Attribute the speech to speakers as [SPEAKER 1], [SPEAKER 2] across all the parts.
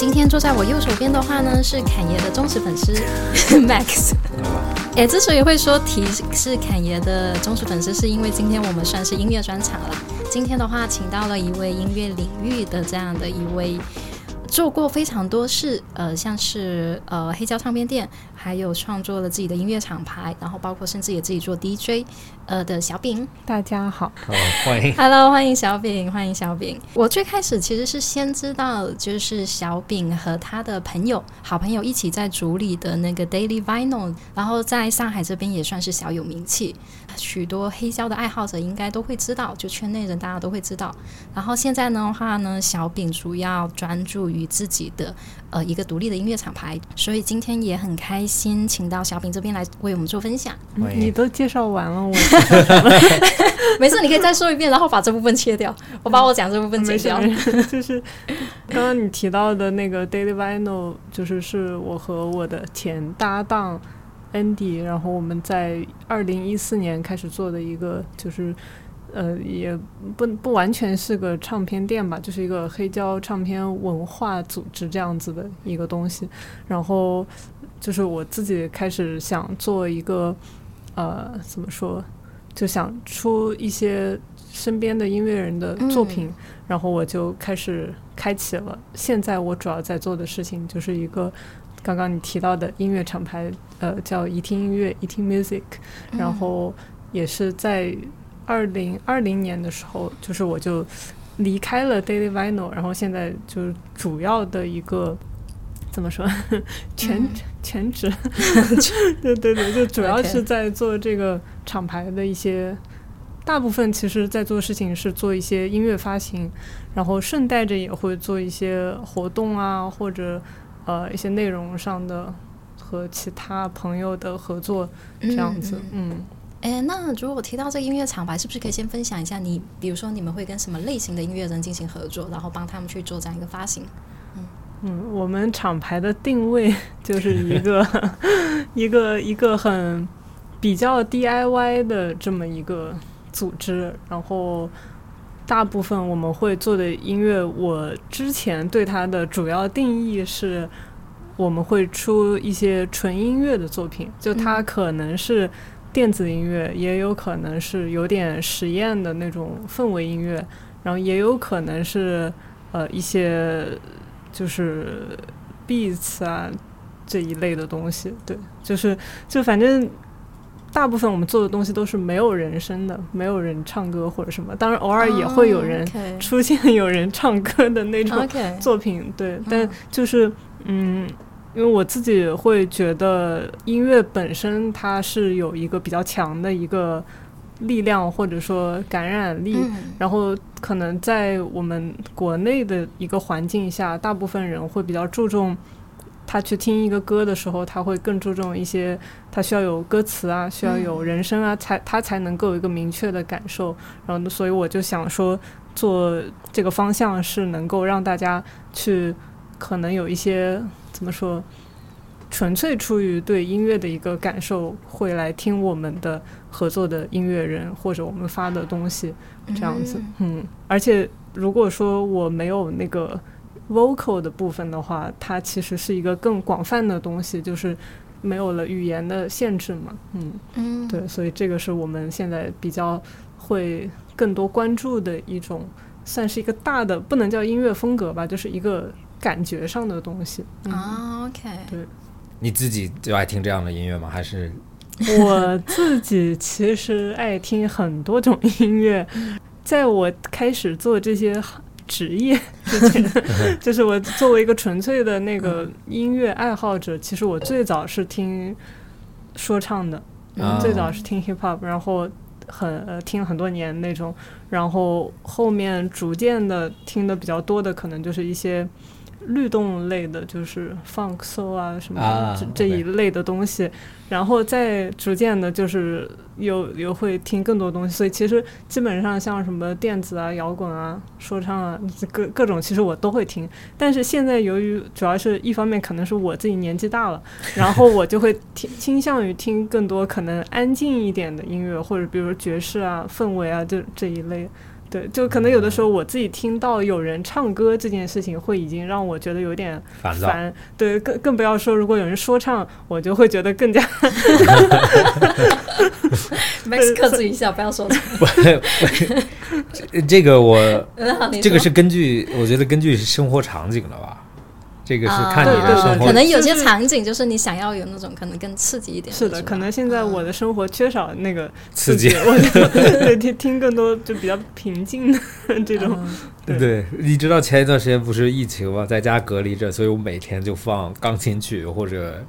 [SPEAKER 1] 今天坐在我右手边的话呢，是侃爷的忠实粉丝 Max。哎，之所以会说提是侃爷的忠实粉丝，是因为今天我们算是音乐专场了。今天的话，请到了一位音乐领域的这样的一位。做过非常多事，呃，像是呃黑胶唱片店，还有创作了自己的音乐厂牌，然后包括甚至也自己做 DJ，呃的小饼。
[SPEAKER 2] 大家好，
[SPEAKER 3] 好欢迎，
[SPEAKER 1] Hello，欢迎小饼，欢迎小饼。我最开始其实是先知道，就是小饼和他的朋友、好朋友一起在主理的那个 Daily Vinyl，然后在上海这边也算是小有名气。许多黑胶的爱好者应该都会知道，就圈内人大家都会知道。然后现在的话呢，小饼主要专注于自己的呃一个独立的音乐厂牌，所以今天也很开心，请到小饼这边来为我们做分享。
[SPEAKER 2] 你都介绍完了，我
[SPEAKER 1] 没事，你可以再说一遍，然后把这部分切掉，我把我讲这部分切掉。
[SPEAKER 2] 就是刚刚你提到的那个 Daily Vinyl，就是是我和我的前搭档。Andy，然后我们在二零一四年开始做的一个，就是呃，也不不完全是个唱片店吧，就是一个黑胶唱片文化组织这样子的一个东西。然后就是我自己开始想做一个，呃，怎么说，就想出一些身边的音乐人的作品，然后我就开始开启了。现在我主要在做的事情就是一个。刚刚你提到的音乐厂牌，呃，叫一听音乐，一听 music，然后也是在二零二零年的时候，就是我就离开了 Daily Vinyl，然后现在就是主要的一个怎么说 全全职，对对对，就主要是在做这个厂牌的一些，大部分其实在做事情是做一些音乐发行，然后顺带着也会做一些活动啊，或者。呃，一些内容上的和其他朋友的合作这样子，嗯，
[SPEAKER 1] 哎，那如果提到这个音乐厂牌，是不是可以先分享一下你，比如说你们会跟什么类型的音乐人进行合作，然后帮他们去做这样一个发行？
[SPEAKER 2] 嗯嗯，我们厂牌的定位 就是一个 一个一个很比较 DIY 的这么一个组织，然后。大部分我们会做的音乐，我之前对它的主要定义是，我们会出一些纯音乐的作品，就它可能是电子音乐，也有可能是有点实验的那种氛围音乐，然后也有可能是呃一些就是 beats 啊这一类的东西，对，就是就反正。大部分我们做的东西都是没有人声的，没有人唱歌或者什么。当然，偶尔也会有人出现有人唱歌的那种作品，对。但就是，嗯，因为我自己会觉得音乐本身它是有一个比较强的一个力量或者说感染力，然后可能在我们国内的一个环境下，大部分人会比较注重。他去听一个歌的时候，他会更注重一些，他需要有歌词啊，需要有人声啊，才他才能够有一个明确的感受。然后，所以我就想说，做这个方向是能够让大家去，可能有一些怎么说，纯粹出于对音乐的一个感受，会来听我们的合作的音乐人或者我们发的东西这样子。嗯，而且如果说我没有那个。Vocal 的部分的话，它其实是一个更广泛的东西，就是没有了语言的限制嘛。嗯嗯，对，所以这个是我们现在比较会更多关注的一种，算是一个大的，不能叫音乐风格吧，就是一个感觉上的东西。
[SPEAKER 1] 啊，OK。
[SPEAKER 2] 对，
[SPEAKER 3] 你自己就爱听这样的音乐吗？还是
[SPEAKER 2] 我自己其实爱听很多种音乐，在我开始做这些。职业之前，就是我作为一个纯粹的那个音乐爱好者，其实我最早是听说唱的，最早是听 hip hop，然后很呃听很多年那种，然后后面逐渐的听的比较多的，可能就是一些律动类的，就是 funk soul 啊什么
[SPEAKER 3] 啊
[SPEAKER 2] 这这一类的东西，然后再逐渐的，就是又又会听更多东西，所以其实基本上像什么电子啊、摇滚啊、说唱啊，各各种其实我都会听。但是现在由于主要是一方面可能是我自己年纪大了，然后我就会听倾向于听更多可能安静一点的音乐，或者比如说爵士啊、氛围啊这这一类。对，就可能有的时候我自己听到有人唱歌这件事情，会已经让我觉得有点
[SPEAKER 3] 烦。
[SPEAKER 2] 对，更更不要说如果有人说唱，我就会觉得更加
[SPEAKER 1] Max 克制一下，不要说唱。
[SPEAKER 3] 这这个我这个
[SPEAKER 1] 说
[SPEAKER 3] 是根据我觉得根据生活场景的吧？这个是
[SPEAKER 1] 啊
[SPEAKER 3] 看你的生活
[SPEAKER 1] 可能有些场景就是你想要有那种可能更刺激一点
[SPEAKER 2] 是的，可能现在我的生活缺少那个
[SPEAKER 3] 刺激。
[SPEAKER 2] 我就 对听听更多就比较平静的这种。对，
[SPEAKER 3] 你知道前一段时间不是疫情嘛？在家隔离着，所以我每天就放钢琴曲或者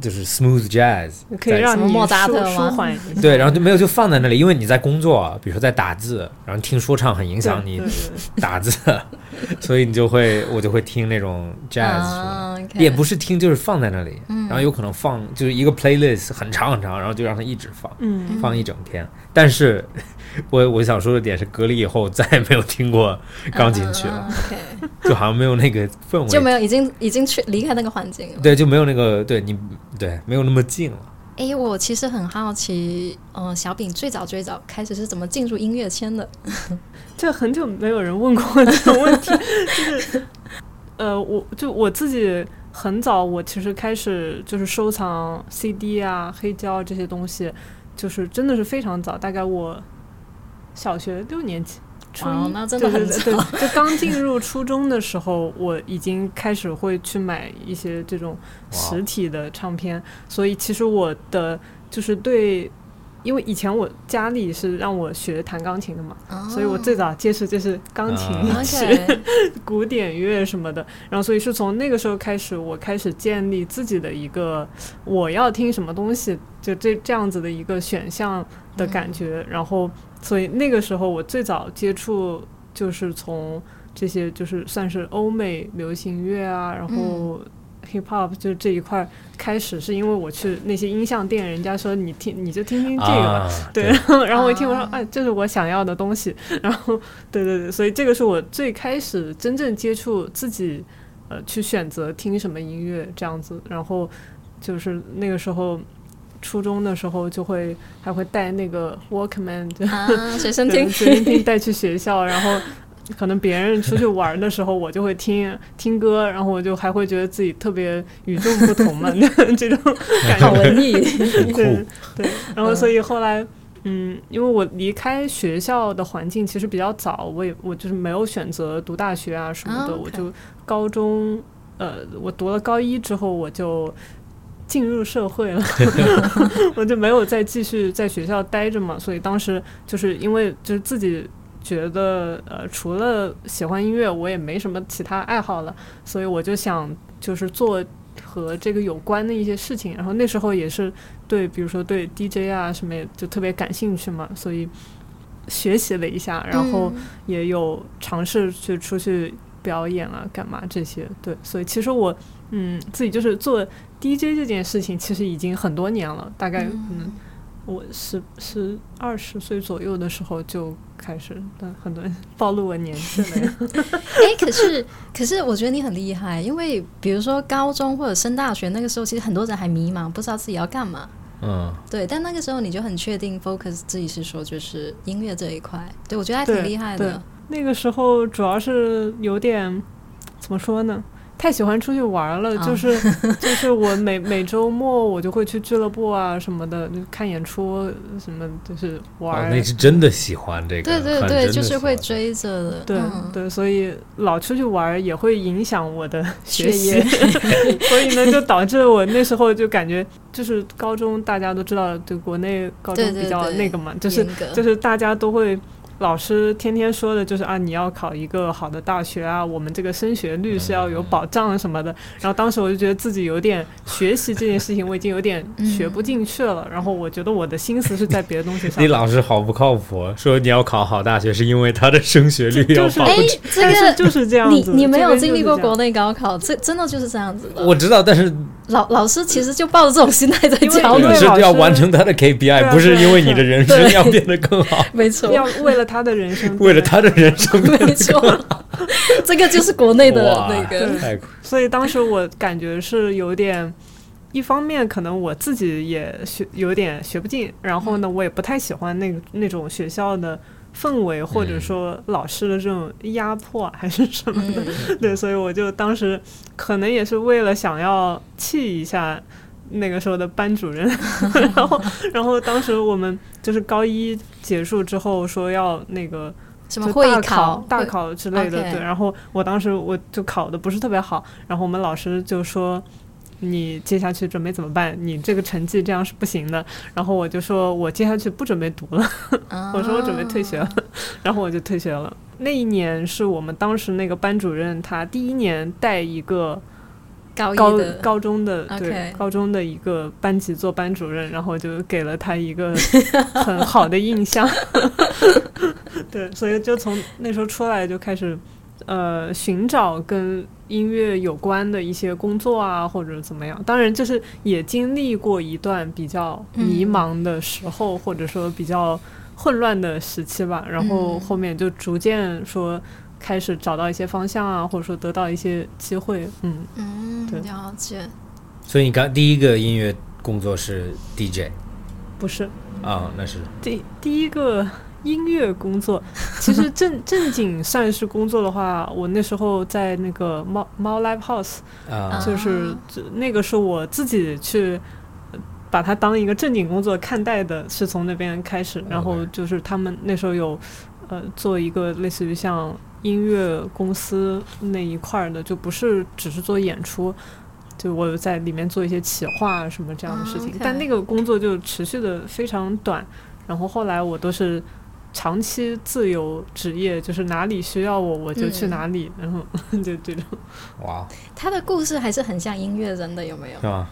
[SPEAKER 3] 就是 smooth jazz，
[SPEAKER 2] 可以让你舒
[SPEAKER 1] 莫扎特吗？
[SPEAKER 2] 舒缓一下。
[SPEAKER 3] 对，然后就没有就放在那里，因为你在工作，比如说在打字，然后听说唱很影响你 打字，所以你就会我就会听那种 jazz，、也不是听，就是放在那里，
[SPEAKER 1] 嗯。
[SPEAKER 3] 然后有可能放就是一个 playlist 很长很长，然后就让它一直放，
[SPEAKER 2] 嗯，
[SPEAKER 3] 放一整天。但是我我想说的点是，隔离以后再也没有听过钢琴曲了，
[SPEAKER 1] 啊，OK，
[SPEAKER 3] 就好像没有那个氛围，
[SPEAKER 1] 就没有已经已经去离开那个环境了。
[SPEAKER 3] 对，就没有那个对你对没有那么近了。
[SPEAKER 1] 哎，我其实很好奇，嗯、小饼最早最早开始是怎么进入音乐圈的？
[SPEAKER 2] 这很久没有人问过这种问题，就是呃，我就我自己很早，我其实开始就是收藏 CD 啊、黑胶这些东西，就是真的是非常早，大概我小学六年级。初一
[SPEAKER 1] 哦那真的很
[SPEAKER 2] 对对对
[SPEAKER 1] 早。
[SPEAKER 2] 对，就刚进入初中的时候，我已经开始会去买一些这种实体的唱片，所以其实我的就是对，因为以前我家里是让我学弹钢琴的嘛，
[SPEAKER 1] 哦。
[SPEAKER 2] 所以我最早接触就是钢琴
[SPEAKER 3] 啊
[SPEAKER 2] 曲、
[SPEAKER 1] OK，
[SPEAKER 2] 古典乐什么的，然后所以是从那个时候开始，我开始建立自己的一个我要听什么东西，就这这样子的一个选项的感觉，然后所以那个时候我最早接触就是从这些就是算是欧美流行乐啊，然后。Hip hop 就这一块儿开始，是因为我去那些音像店，人家说你听你就听听这个吧，
[SPEAKER 3] 啊、
[SPEAKER 2] 对，然后然后我一听我说，
[SPEAKER 1] 啊
[SPEAKER 2] 哎，这是我想要的东西，然后对对对，所以这个是我最开始真正接触自己，呃，去选择听什么音乐这样子，然后就是那个时候。初中的时候就会还会带那个 Walkman，就
[SPEAKER 1] 啊，随身
[SPEAKER 2] 对
[SPEAKER 1] 听，
[SPEAKER 2] 随身听带去学校，然后可能别人出去玩的时候，我就会听 听歌，然后我就还会觉得自己特别与众不同嘛，这种感觉。
[SPEAKER 1] 好文艺。
[SPEAKER 2] 对对，然后所以后来，嗯，因为我离开学校的环境其实比较早，我也我就是没有选择读大学啊什么的，
[SPEAKER 1] 啊
[SPEAKER 2] 我就高中，呃，我读了高一之后我就。进入社会了，我就没有再继续在学校待着嘛，所以当时就是因为就是自己觉得呃，除了喜欢音乐，我也没什么其他爱好了，所以我就想就是做和这个有关的一些事情。然后那时候也是对，比如说对 DJ 啊什么也就特别感兴趣嘛，所以学习了一下，然后
[SPEAKER 1] 嗯
[SPEAKER 2] 也有尝试去出去表演啊，干嘛这些。对，所以其实我嗯自己就是做 DJ 这件事情，其实已经很多年了，大概嗯。我十十二十岁左右的时候就开始，但很多人暴露我年纪了呀。
[SPEAKER 1] 哎，可是可是我觉得你很厉害，因为比如说高中或者升大学那个时候，其实很多人还迷茫，不知道自己要干嘛。
[SPEAKER 3] 嗯，
[SPEAKER 1] 对，但那个时候你就很确定 focus 自己是说就是音乐这一块，对我觉得还挺厉害的。
[SPEAKER 2] 那个时候主要是有点怎么说呢？太喜欢出去玩了，
[SPEAKER 1] 啊。
[SPEAKER 2] 就是 就是我每每周末我就会去俱乐部啊什么的，就看演出什么，就是玩。
[SPEAKER 3] 那是真的喜欢这个，
[SPEAKER 1] 对对对，就是会追着的。
[SPEAKER 2] 对、
[SPEAKER 1] 嗯、
[SPEAKER 2] 对，所以老出去玩儿也会影响我的学
[SPEAKER 1] 业，
[SPEAKER 2] 所以呢，就导致我那时候就感觉，就是高中大家都知道，就国内高中比较那个嘛，就是就是大家都会老师天天说的就是啊，你要考一个好的大学啊，我们这个升学率是要有保障什么的。然后当时我就觉得自己有点学习这件事情，我已经有点学不进去了。然后我觉得我的心思是在别的东西上。
[SPEAKER 3] 你老师好不靠谱，说你要考好大学是因为他的升学率要保。
[SPEAKER 2] 哎，
[SPEAKER 1] 这个
[SPEAKER 2] 就是这样
[SPEAKER 1] 子。你你没有经历过国内高考，这真的就是这样子的。
[SPEAKER 3] 我知道，但是
[SPEAKER 1] 老老师其实就抱着这种心态在教，你
[SPEAKER 3] 是要完成他的 KPI，不是因为你的人生要变得更好。
[SPEAKER 1] 没错，
[SPEAKER 2] 要为了他的人生。
[SPEAKER 3] 为了他的人生，
[SPEAKER 1] 没错，这个就是国内的那个。
[SPEAKER 2] 所以当时我感觉是有点，一方面可能我自己也学有点学不进，然后呢，我也不太喜欢那个那种学校的氛围，或者说老师的这种压迫还是什么的。对，所以我就当时可能也是为了想要气一下那个时候的班主任，然后，然后当时我们就是高一结束之后说要那个。
[SPEAKER 1] 什么会
[SPEAKER 2] 考、大考之类的，对。然后我当时我就考的不是特别好，然后我们老师就说：“你接下去准备怎么办？你这个成绩这样是不行的。”然后我就说：“我接下去不准备读了。” 我说：“我准备退学了。”然后我就退学了。那一年是我们当时那个班主任他第一年带一个。高高中的对高中的一个班级做班主任，然后就给了他一个 很好的印象。对，所以就从那时候出来就开始呃寻找跟音乐有关的一些工作啊，或者怎么样。当然，就是也经历过一段比较迷茫的时候，或者说比较混乱的时期吧。然后后面就逐渐说。开始找到一些方向啊，或者说得到一些机会，嗯
[SPEAKER 1] 嗯，了解。
[SPEAKER 3] 所以你刚第一个音乐工作是 DJ，
[SPEAKER 2] 不是
[SPEAKER 3] 啊？那是
[SPEAKER 2] 第第一个音乐工作。其实正 正经算是工作的话，我那时候在那个猫猫 Live House，啊，就是那个是我自己去把它当一个正经工作看待的，是从那边开始。然后就是他们那时候有呃做一个类似于像。音乐公司那一块儿的就不是只是做演出，就我在里面做一些企划什么这样的事情，但那个工作就持续的非常短。然后后来我都是长期自由职业，就是哪里需要我我就去哪里，然后 就这种。
[SPEAKER 3] 哇，
[SPEAKER 1] 他的故事还是很像音乐人的，有没有？
[SPEAKER 3] 是吗？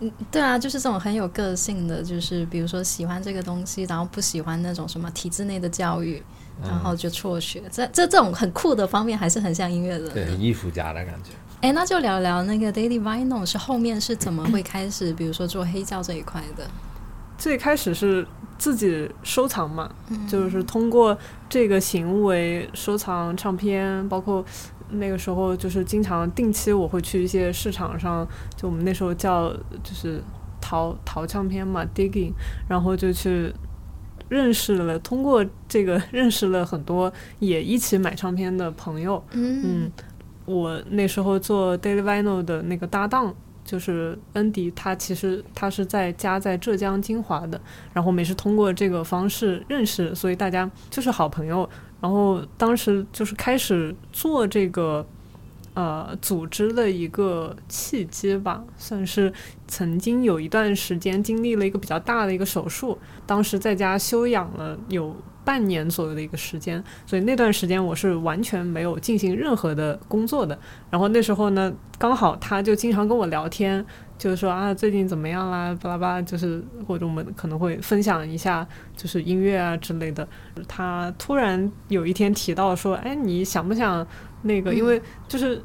[SPEAKER 1] 嗯，对啊，就是这种很有个性的，就是比如说喜欢这个东西，然后不喜欢那种什么体制内的教育。然后就辍学，这这这种很酷的方面还是很像音乐人，
[SPEAKER 3] 对艺术家的感觉。
[SPEAKER 1] 哎，那就聊聊那个 Daily Vinyl 是后面是怎么会开始，比如说做黑胶这一块的？
[SPEAKER 2] 最开始是自己收藏嘛，就是通过这个行为收藏唱片，包括那个时候就是经常定期我会去一些市场上，就我们那时候叫就是淘淘唱片嘛，digging，然后就去。认识了，通过这个 认识了很多也一起买唱片的朋友。嗯，我那时候做 Daily Vinyl 的那个搭档就是恩迪，他其实他是在家在浙江金华的，然后我们也是通过这个方式认识，所以大家就是好朋友。然后当时就是开始做这个。呃，组织的一个契机吧，算是曾经有一段时间经历了一个比较大的一个手术，当时在家休养了有半年左右的一个时间，所以那段时间我是完全没有进行任何的工作的。然后那时候呢，刚好他就经常跟我聊天，就是说啊，最近怎么样啦，巴拉巴拉，就是或者我们可能会分享一下，就是音乐啊之类的。他突然有一天提到说，哎，你想不想？那个，因为就是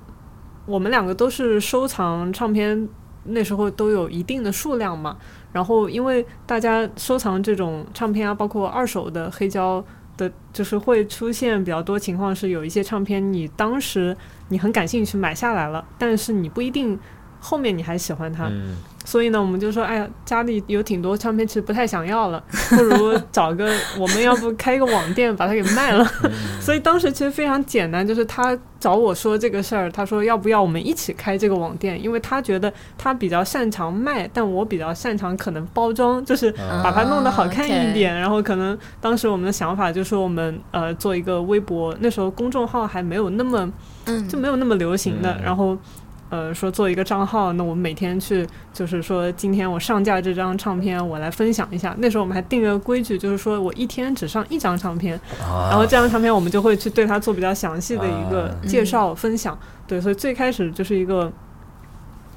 [SPEAKER 2] 我们两个都是收藏唱片，那时候都有一定的数量嘛。然后，因为大家收藏这种唱片啊，包括二手的黑胶的，就是会出现比较多情况，是有一些唱片你当时你很感兴趣买下来了，但是你不一定后面你还喜欢它。所以呢，我们就说，哎呀，家里有挺多唱片，其实不太想要了，不如找个，我们要不开一个网店把它给卖了。所以当时其实非常简单，就是他找我说这个事儿，他说要不要我们一起开这个网店，因为他觉得他比较擅长卖，但我比较擅长可能包装，就是把它弄得好看一点。然后可能当时我们的想法就是我们呃做一个微博，那时候公众号还没有那么，就没有那么流行的，然后。呃，说做一个账号，那我们每天去，就是说今天我上架这张唱片，我来分享一下。那时候我们还定个规矩，就是说我一天只上一张唱片，然后这张唱片我们就会去对它做比较详细的一个介绍分享。对，所以最开始就是一个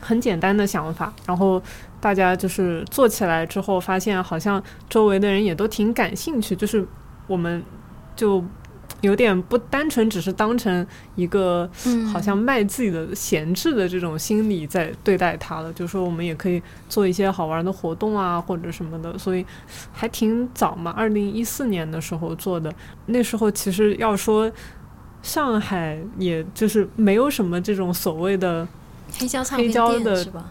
[SPEAKER 2] 很简单的想法，然后大家就是做起来之后，发现好像周围的人也都挺感兴趣，就是我们就。有点不单纯，只是当成一个好像卖自己的闲置的这种心理在对待它了。就是说我们也可以做一些好玩的活动啊，或者什么的。所以还挺早嘛，二零一四年的时候做的。那时候其实要说上海，也就是没有什么这种所谓的
[SPEAKER 1] 黑胶唱
[SPEAKER 2] 片店
[SPEAKER 1] 是吧？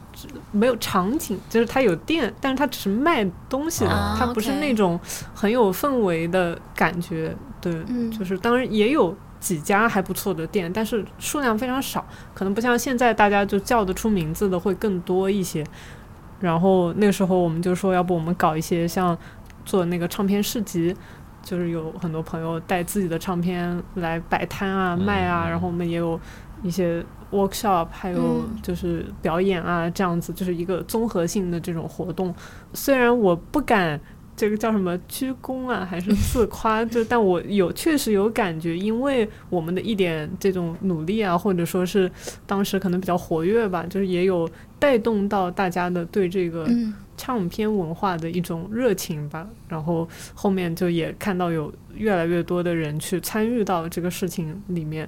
[SPEAKER 2] 没有场景，就是它有店，但是它只是卖东西的，它不是那种很有氛围的感觉。对，就是当然也有几家还不错的店，但是数量非常少，可能不像现在大家就叫得出名字的会更多一些。然后那时候我们就说，要不我们搞一些像做那个唱片市集，就是有很多朋友带自己的唱片来摆摊啊卖啊，然后我们也有一些。workshop 还有就是表演啊，这样子就是一个综合性的这种活动。虽然我不敢这个叫什么鞠躬啊，还是自夸，就但我有确实有感觉，因为我们的一点这种努力啊，或者说是当时可能比较活跃吧，就是也有带动到大家的对这个唱片文化的一种热情吧。然后后面就也看到有越来越多的人去参与到这个事情里面。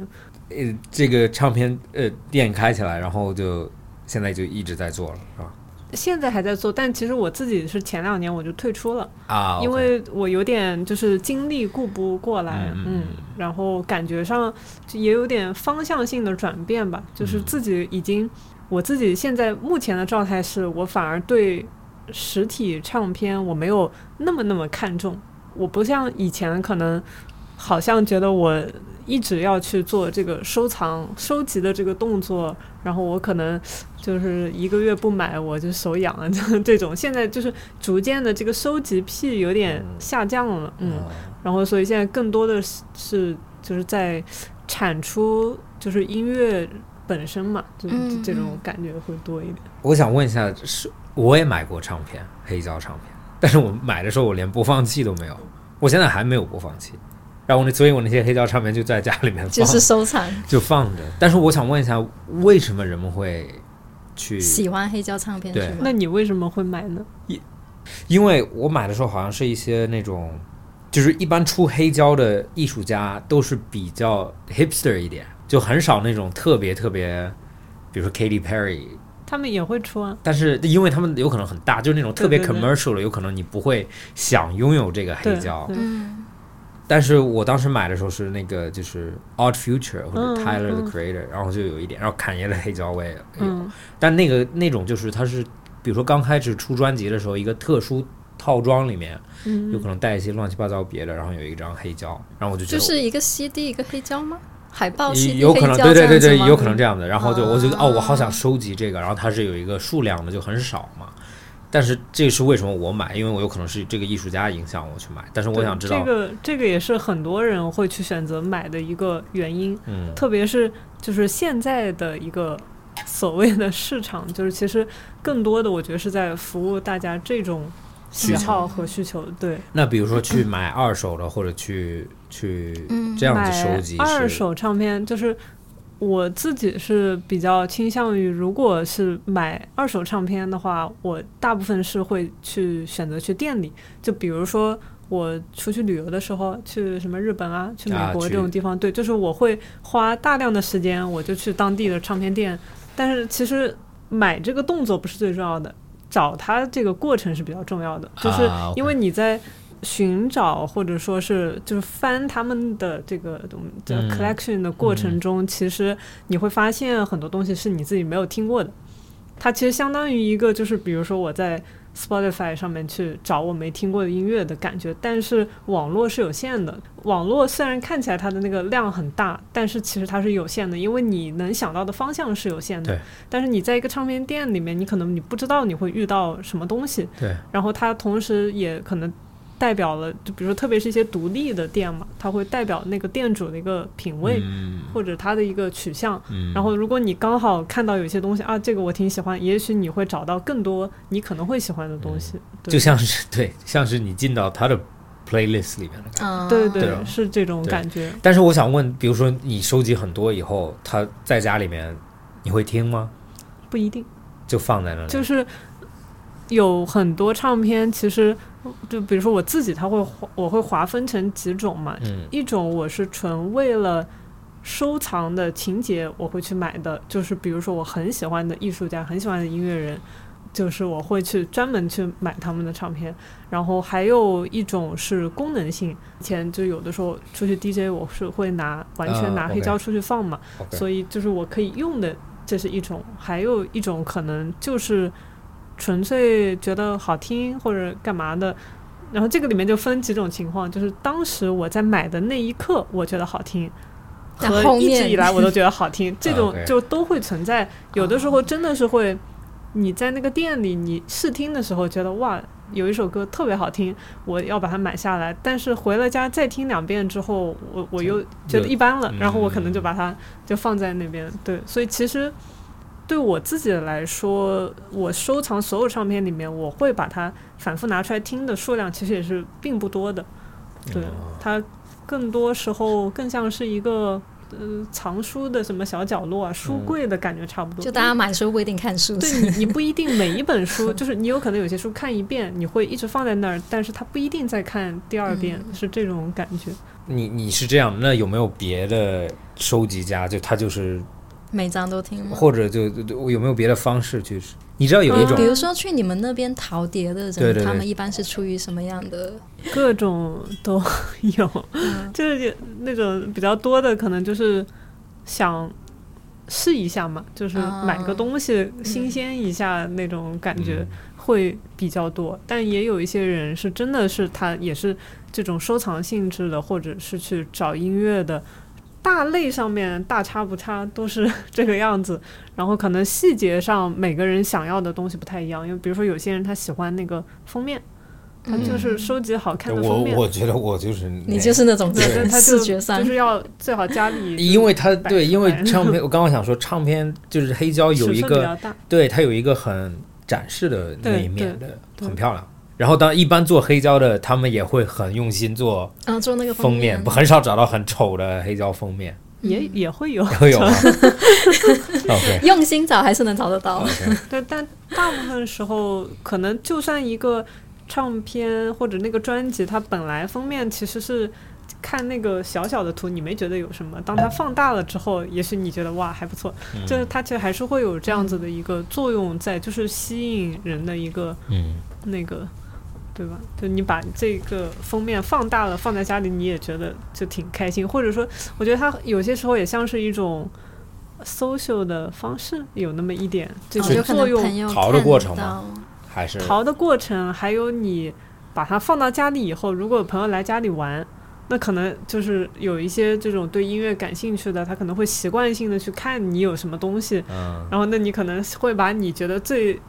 [SPEAKER 3] 呃，这个唱片呃店开起来，然后就现在就一直在做了，是吧？
[SPEAKER 2] 现在还在做，但其实我自己是前两年我就退出了
[SPEAKER 3] 啊，
[SPEAKER 2] 因为我有点就是精力顾不过来，嗯，然后感觉上也有点方向性的转变吧，就是自己已经我自己现在目前的状态是我反而对实体唱片我没有那么那么看重，我不像以前可能好像觉得我。一直要去做这个收藏、收集的这个动作，然后我可能就是一个月不买我就手痒了，这种。现在就是逐渐的这个收集癖有点下降了，嗯，然后所以现在更多的是就是在产出，就是音乐本身嘛，就这种感觉会多一点。
[SPEAKER 3] 我想问一下，是我也买过唱片，黑胶唱片，但是我买的时候我连播放器都没有，我现在还没有播放器。然后那，所以我那些黑胶唱片就在家里面放，
[SPEAKER 1] 就是收藏，
[SPEAKER 3] 就放着。但是我想问一下，为什么人们会去
[SPEAKER 1] 喜欢黑胶唱片？
[SPEAKER 3] 对，
[SPEAKER 2] 那你为什么会买呢？
[SPEAKER 3] 因因为我买的时候好像是一些那种，就是一般出黑胶的艺术家都是比较 hipster 一点，就很少那种特别特别，比如说 Katy Perry，
[SPEAKER 2] 他们也会出啊。
[SPEAKER 3] 但是因为他们有可能很大，就是那种特别 commercial 的，有可能你不会想拥有这个黑胶。
[SPEAKER 1] 嗯。
[SPEAKER 3] 但是我当时买的时候是那个就是 Odd Future 或者 Tyler the Creator，然后就有一点，然后侃爷的黑胶我也有，但那个那种就是它是，比如说刚开始出专辑的时候，一个特殊套装里面，有可能带一些乱七八糟别的，然后有一张黑胶，然后我就觉
[SPEAKER 1] 得就是一个 CD 一个黑胶吗？海报
[SPEAKER 3] 有可能对对对对，有可能这样的，然后就我觉得哦，我好想收集这个，然后它是有一个数量的，就很少嘛。但是这是为什么我买？因为我有可能是这个艺术家影响我去买。但是我想知道，
[SPEAKER 2] 这个这个也是很多人会去选择买的一个原因。
[SPEAKER 3] 嗯，
[SPEAKER 2] 特别是就是现在的一个所谓的市场，就是其实更多的我觉得是在服务大家这种喜好和需求。对。
[SPEAKER 3] 那比如说去买二手的，或者去去这样子收集
[SPEAKER 2] 二手唱片，就是。我自己是比较倾向于，如果是买二手唱片的话，我大部分是会去选择去店里。就比如说我出去旅游的时候，去什么日本啊，去美国这种地方，对，就是我会花大量的时间，我就去当地的唱片店。但是其实买这个动作不是最重要的，找它这个过程是比较重要的，就是因为你在。寻找或者说是就是翻他们的这个叫 collection 的过程中，其实你会发现很多东西是你自己没有听过的。它其实相当于一个就是，比如说我在 Spotify 上面去找我没听过的音乐的感觉。但是网络是有限的，网络虽然看起来它的那个量很大，但是其实它是有限的，因为你能想到的方向是有限的。但是你在一个唱片店里面，你可能你不知道你会遇到什么东西。
[SPEAKER 3] 对。
[SPEAKER 2] 然后它同时也可能。代表了，就比如说特别是一些独立的店嘛，它会代表那个店主的一个品味、
[SPEAKER 3] 嗯
[SPEAKER 2] 或者他的一个取向。
[SPEAKER 3] 嗯，
[SPEAKER 2] 然后如果你刚好看到有些东西啊，这个我挺喜欢，也许你会找到更多你可能会喜欢的东西。对
[SPEAKER 3] 就像是对，像是你进到他的 playlist 里面的感觉。
[SPEAKER 1] 嗯，
[SPEAKER 2] 对
[SPEAKER 3] 对啊
[SPEAKER 2] 是这种感觉。
[SPEAKER 3] 但是我想问，比如说你收集很多以后，他在家里面你会听吗？
[SPEAKER 2] 不一定，
[SPEAKER 3] 就放在那里？
[SPEAKER 2] 就是有很多唱片，其实就比如说我自己，它会划我会划分成几种嘛，
[SPEAKER 3] 嗯。
[SPEAKER 2] 一种我是纯为了收藏的情节我会去买的，就是比如说我很喜欢的艺术家、很喜欢的音乐人，就是我会去专门去买他们的唱片。然后还有一种是功能性，以前就有的时候出去 DJ 我是会拿完全
[SPEAKER 3] 啊
[SPEAKER 2] 拿黑胶出去放嘛所以就是我可以用的，这是一种；还有一种可能就是纯粹觉得好听或者干嘛的。然后这个里面就分几种情况，就是当时我在买的那一刻我觉得好听，和一直以 来我都觉得好听，这种就都会存在。有的时候真的是会，你在那个店里你试听的时候觉得哇，有一首歌特别好听，我要把它买下来。但是回了家再听两遍之后，我我又觉得一般了，
[SPEAKER 3] 嗯
[SPEAKER 2] 然后我可能就把它就放在那边。对，所以其实对我自己来说，我收藏所有唱片里面，我会把它反复拿出来听的数量其实也是并不多的。对，
[SPEAKER 3] 哦
[SPEAKER 2] 它更多时候更像是一个呃藏书的什么小角落啊，书柜的感觉差不多。
[SPEAKER 1] 就大家买书不一定看书，
[SPEAKER 2] 对你，你不一定每一本书，就是你有可能有些书看一遍，你会一直放在那儿，但是它不一定再看第二遍，是这种感觉。
[SPEAKER 3] 你你是这样，那有没有别的收集家？就他就是，
[SPEAKER 1] 每张都听吗？
[SPEAKER 3] 或者就就就有没有别的方式去？你知道有一种
[SPEAKER 1] 比如说去你们那边淘碟的人，
[SPEAKER 3] 对对对
[SPEAKER 1] 他们一般是出于什么样的？
[SPEAKER 2] 各种都有，就是那种比较多的，可能就是想试一下嘛，就是买个东西新鲜一下那种感觉会比较多。但也有一些人是真的是他也是这种收藏性质的，或者是去找音乐的。大类上面大差不差都是 这个样子，然后可能细节上每个人想要的东西不太一样，因为比如说有些人他喜欢那个封面，他就是收集好看的
[SPEAKER 3] 我
[SPEAKER 2] 封面。
[SPEAKER 3] 我我觉得我就是
[SPEAKER 1] 你就是那种
[SPEAKER 2] 对，
[SPEAKER 3] 对
[SPEAKER 2] 他就
[SPEAKER 1] 觉
[SPEAKER 2] 就是要最好家里
[SPEAKER 3] 因为
[SPEAKER 2] 他
[SPEAKER 3] 对，因为唱片，我刚刚想说，唱片就是黑胶有一个，对，它有一个很展示的那一面的，很漂亮。然后当一般做黑胶的，他们也会很用心做
[SPEAKER 1] 啊，做那个
[SPEAKER 3] 封面，不很少找到很丑的黑胶封面，
[SPEAKER 2] 也也会有，
[SPEAKER 3] 会有吗？OK
[SPEAKER 1] 用心找还是能找得到。
[SPEAKER 2] 对，但大部分时候可能就算一个唱片或者那个专辑，它本来封面其实是。看那个小小的图，你没觉得有什么？当它放大了之后，也许你觉得哇还不错，
[SPEAKER 3] 嗯
[SPEAKER 2] 就是它其实还是会有这样子的一个作用在，就是吸引人的一个
[SPEAKER 3] 嗯，
[SPEAKER 2] 那个，对吧？就你把这个封面放大了，放在家里，你也觉得就挺开心。或者说，我觉得它有些时候也像是一种 social 的方式，有那么一点这
[SPEAKER 1] 哦有可
[SPEAKER 2] 种作用。
[SPEAKER 1] 能朋友
[SPEAKER 3] 淘的过程
[SPEAKER 1] 看
[SPEAKER 3] 吗还是
[SPEAKER 2] 淘的过程，还有你把它放到家里以后，如果有朋友来家里玩。那可能就是有一些这种对音乐感兴趣的，他可能会习惯性的去看你有什么东西，
[SPEAKER 3] 嗯，
[SPEAKER 2] 然后那你可能会把你觉得最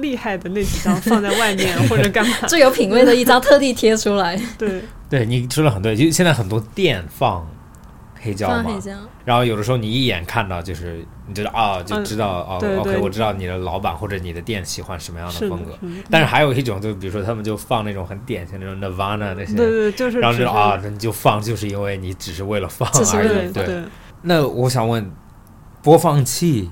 [SPEAKER 2] 厉害的那几张放在外面 或者干嘛？
[SPEAKER 1] 最有品味的一张特地贴出来，
[SPEAKER 2] 对，
[SPEAKER 3] 对你说的很对，就现在很多店放黑胶嘛
[SPEAKER 1] 黑，胶。
[SPEAKER 3] 然后有的时候你一眼看到就是你知道啊，就
[SPEAKER 2] 嗯
[SPEAKER 3] 知道哦
[SPEAKER 2] 对
[SPEAKER 3] ，OK，我知道你的老板或者你的店喜欢什么样的风格。但是还有一种，就比如说他们就放那种很典型的那种 Nirvana 那些，
[SPEAKER 2] 对对，就是
[SPEAKER 3] 然后
[SPEAKER 2] 只
[SPEAKER 3] 就啊，那你就放，就是因为你只是为了放而已。对，
[SPEAKER 2] 对对，
[SPEAKER 3] 那我想问，播放器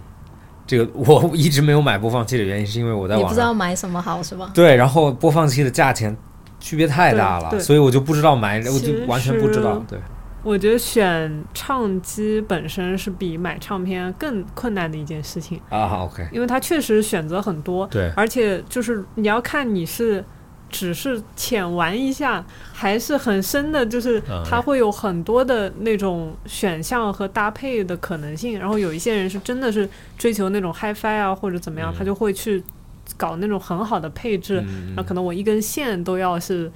[SPEAKER 3] 这个我一直没有买播放器的原因，是因为我在
[SPEAKER 1] 网上不知道买什么好是吧？
[SPEAKER 3] 对，然后播放器的价钱区别太大了，所以我就不知道买，我就完全不知道。对，
[SPEAKER 2] 我觉得选唱机本身是比买唱片更困难的一件事情，
[SPEAKER 3] 啊，OK，
[SPEAKER 2] 因为它确实选择很多，
[SPEAKER 3] 对，
[SPEAKER 2] 而且就是你要看你是只是浅玩一下，还是很深的，就是
[SPEAKER 3] 嗯
[SPEAKER 2] 它会有很多的那种选项和搭配的可能性。然后有一些人是真的是追求那种 HiFi 啊或者怎么样，
[SPEAKER 3] 嗯
[SPEAKER 2] 他就会去搞那种很好的配置。
[SPEAKER 3] 嗯
[SPEAKER 2] 可能我一根线都要是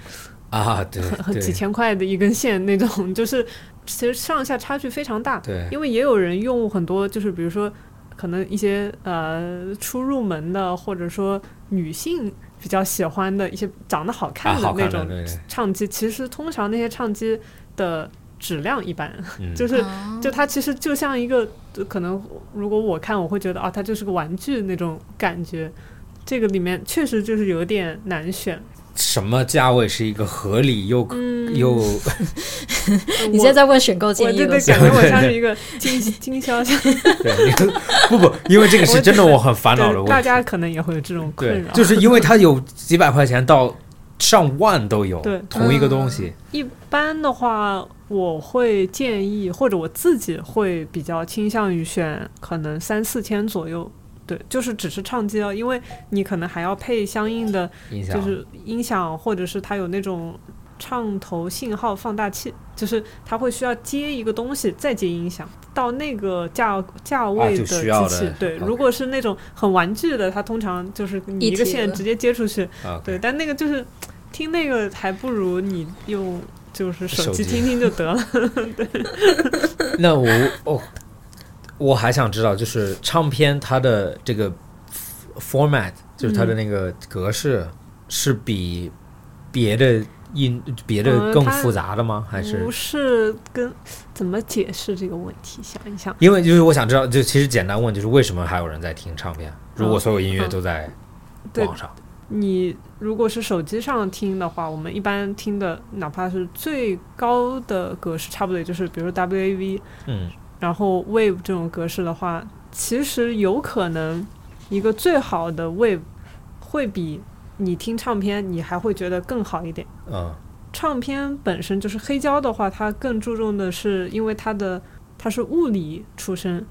[SPEAKER 3] 啊，对对
[SPEAKER 2] 几千块的一根线那种，就是其实上下差距非常大。
[SPEAKER 3] 对，
[SPEAKER 2] 因为也有人用很多，就是比如说可能一些呃初入门的，或者说女性比较喜欢的一些长得好看的那种唱机，其实通常那些唱机的质量一般，就是就它其实就像一个可能，如果我看我会觉得啊，它就是个玩具那种感觉。这个里面确实就是有点难选。
[SPEAKER 3] 什么价位是一个合理又又？
[SPEAKER 1] 你现在在问选购建议
[SPEAKER 2] 了？对对，感觉我像是一个经经销商。
[SPEAKER 3] 对，不不，因为这个是 真的，我很烦恼的问题。
[SPEAKER 2] 大家可能也会有这种困扰，
[SPEAKER 3] 就是因为它有几百块钱到上万都有，
[SPEAKER 2] 对，
[SPEAKER 3] 同一个东西。
[SPEAKER 2] 一般的话，我会建议，或者我自己会比较倾向于选可能三四千左右。对，就是只是唱机哦，因为你可能还要配相应的，就是音响，或者是它有那种唱头信号放大器，就是它会需要接一个东西再接音响，到那个价价位的机器。对，如果是那种很玩具的，它通常就是你一个线直接接出去。对，但那个就是听那个还不如你用就是手机听听就得了。对。
[SPEAKER 3] 那我哦。我还想知道，就是唱片它的这个 format，就是它的那个格式，是比别的音别的更复杂的吗？还是
[SPEAKER 2] 不是？跟怎么解释这个问题？想一想。
[SPEAKER 3] 因为就是我想知道，就其实简单问，就是为什么还有人在听唱片？如果所有音乐都在网上，
[SPEAKER 2] 你如果是手机上听的话，我们一般听的，哪怕是最高的格式，差不多也就是比如说 WAV，
[SPEAKER 3] 嗯。
[SPEAKER 2] 然后 Wave 这种格式的话，其实有可能一个最好的 Wave 会比你听唱片你还会觉得更好一点。
[SPEAKER 3] 嗯，
[SPEAKER 2] 唱片本身就是黑胶的话，它更注重的是因为它的它是物理出身，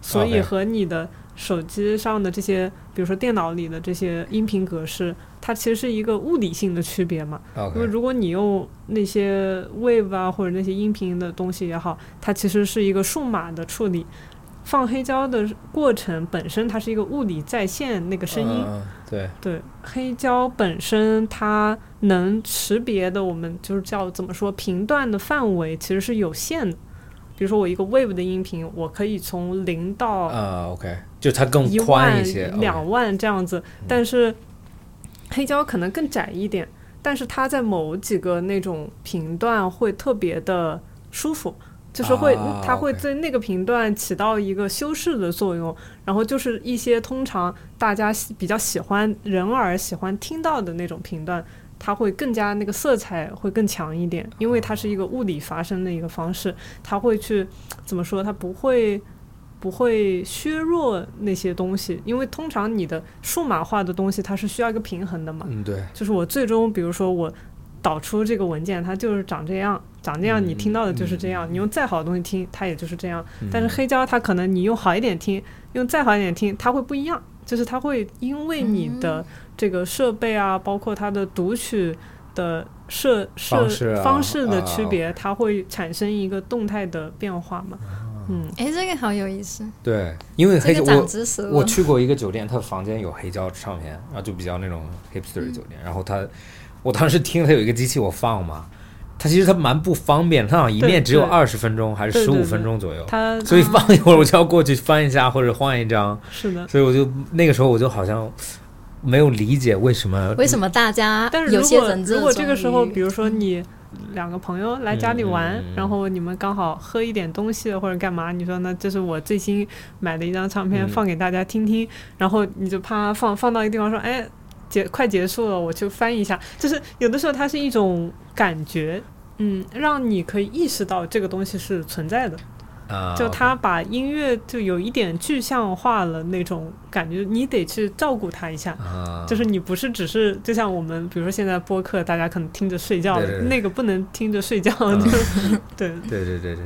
[SPEAKER 2] 所以和你的手机上的这些，比如说电脑里的这些音频格式。它其实是一个物理性的区别嘛，因为如果你用那些 wave 啊或者那些音频的东西也好，它其实是一个数码的处理，放黑胶的过程本身它是一个物理在线那个声音，
[SPEAKER 3] 对。
[SPEAKER 2] 对，黑胶本身它能识别的我们就是叫怎么说频段的范围其实是有限的，比如说我一个 wave 的音频，我可以从零到
[SPEAKER 3] 啊 OK，就它更宽一些，
[SPEAKER 2] 两万这样子，但是。黑胶可能更窄一点，但是它在某几个那种频段会特别的舒服，就是会它会在那个频段起到一个修饰的作用，然后就是一些通常大家比较喜欢人耳喜欢听到的那种频段，它会更加那个色彩会更强一点，因为它是一个物理发声的一个方式，它会去怎么说，它不会。不会削弱那些东西，因为通常你的数码化的东西它是需要一个平衡的嘛。
[SPEAKER 3] 嗯，对。
[SPEAKER 2] 就是我最终，比如说我导出这个文件，它就是长这样，长这样，你听到的就是这样。你用再好的东西听，它也就是这样。但是黑胶它可能你用好一点听，用再好一点听，它会不一样。就是它会因为你的这个设备啊，包括它的读取的设设方式的区别，它会产生一个动态的变化嘛。嗯，
[SPEAKER 1] 哎，这个好有意思。
[SPEAKER 3] 对，因为黑我我去过一个酒店，他房间有黑胶唱片，然后就比较那种 hipster 的酒店。然后他，我当时听他有一个机器，我放嘛，他其实他蛮不方便，他好像一面只有二十分钟还是十五分钟左右，
[SPEAKER 2] 他
[SPEAKER 3] 所以放一会儿我就要过去翻一下或者换一张。
[SPEAKER 2] 是的，
[SPEAKER 3] 所以我就那个时候我就好像没有理解为什么
[SPEAKER 1] 为什么大家，
[SPEAKER 2] 但是如果如果这个时候，比如说你。两个朋友来家里玩，然后你们刚好喝一点东西或者干嘛？你说那这是我最新买的一张唱片，放给大家听听。然后你就啪放放到一个地方，说：“哎，结快结束了，我去翻一下。”就是有的时候它是一种感觉，嗯，让你可以意识到这个东西是存在的。就他把音乐就有一点具象化了那种感觉，你得去照顾他一下。就是你不是只是就像我们，比如说现在播客，大家可能听着睡觉，那个不能听着睡觉。对
[SPEAKER 3] 对对对对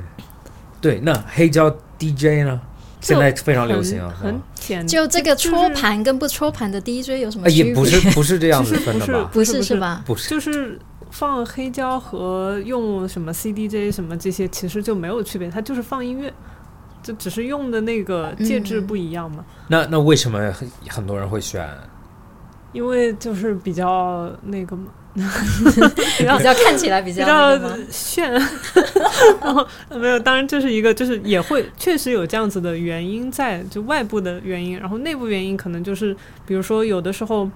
[SPEAKER 3] 对。那黑胶 DJ 呢？现在非常流行啊。
[SPEAKER 2] 很简，
[SPEAKER 1] 就这个戳盘跟不戳盘的 DJ 有什么区别？
[SPEAKER 3] 也不是不是这样子分的吧？
[SPEAKER 1] 不是是吧？
[SPEAKER 3] 不是，
[SPEAKER 2] 就是。放黑胶和用什么 CDJ 什么这些其实就没有区别，它就是放音乐，就只是用的那个介质不一样嘛。
[SPEAKER 3] 那那为什么很很多人会选？
[SPEAKER 2] 因为就是比较那个嘛，
[SPEAKER 1] 比较看起来比
[SPEAKER 2] 较炫。然后没有，当然这是一个，就是也会确实有这样子的原因在，就外部的原因，然后内部原因可能就是，比如说有的时候。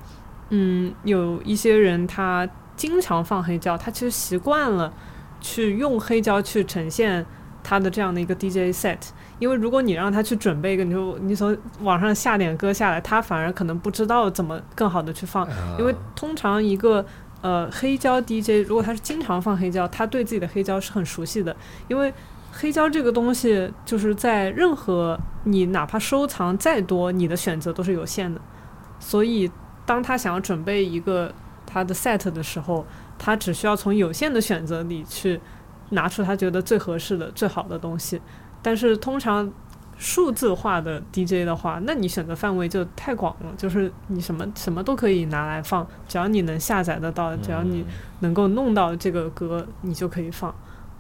[SPEAKER 2] 嗯，有一些人他经常放黑胶，他其实习惯了去用黑胶去呈现他的这样的一个 DJ set。因为如果你让他去准备一个，你就你从网上下点歌下来，他反而可能不知道怎么更好的去放。因为通常一个呃黑胶 DJ，如果他是经常放黑胶，他对自己的黑胶是很熟悉的。因为黑胶这个东西，就是在任何你哪怕收藏再多，你的选择都是有限的。所以当他想要准备一个他的 set 的时候，他只需要从有限的选择里去拿出他觉得最合适的、最好的东西。但是通常数字化的 DJ 的话，那你选择范围就太广了，就是你什么什么都可以拿来放，只要你能下载得到，只要你能够弄到这个歌，你就可以放。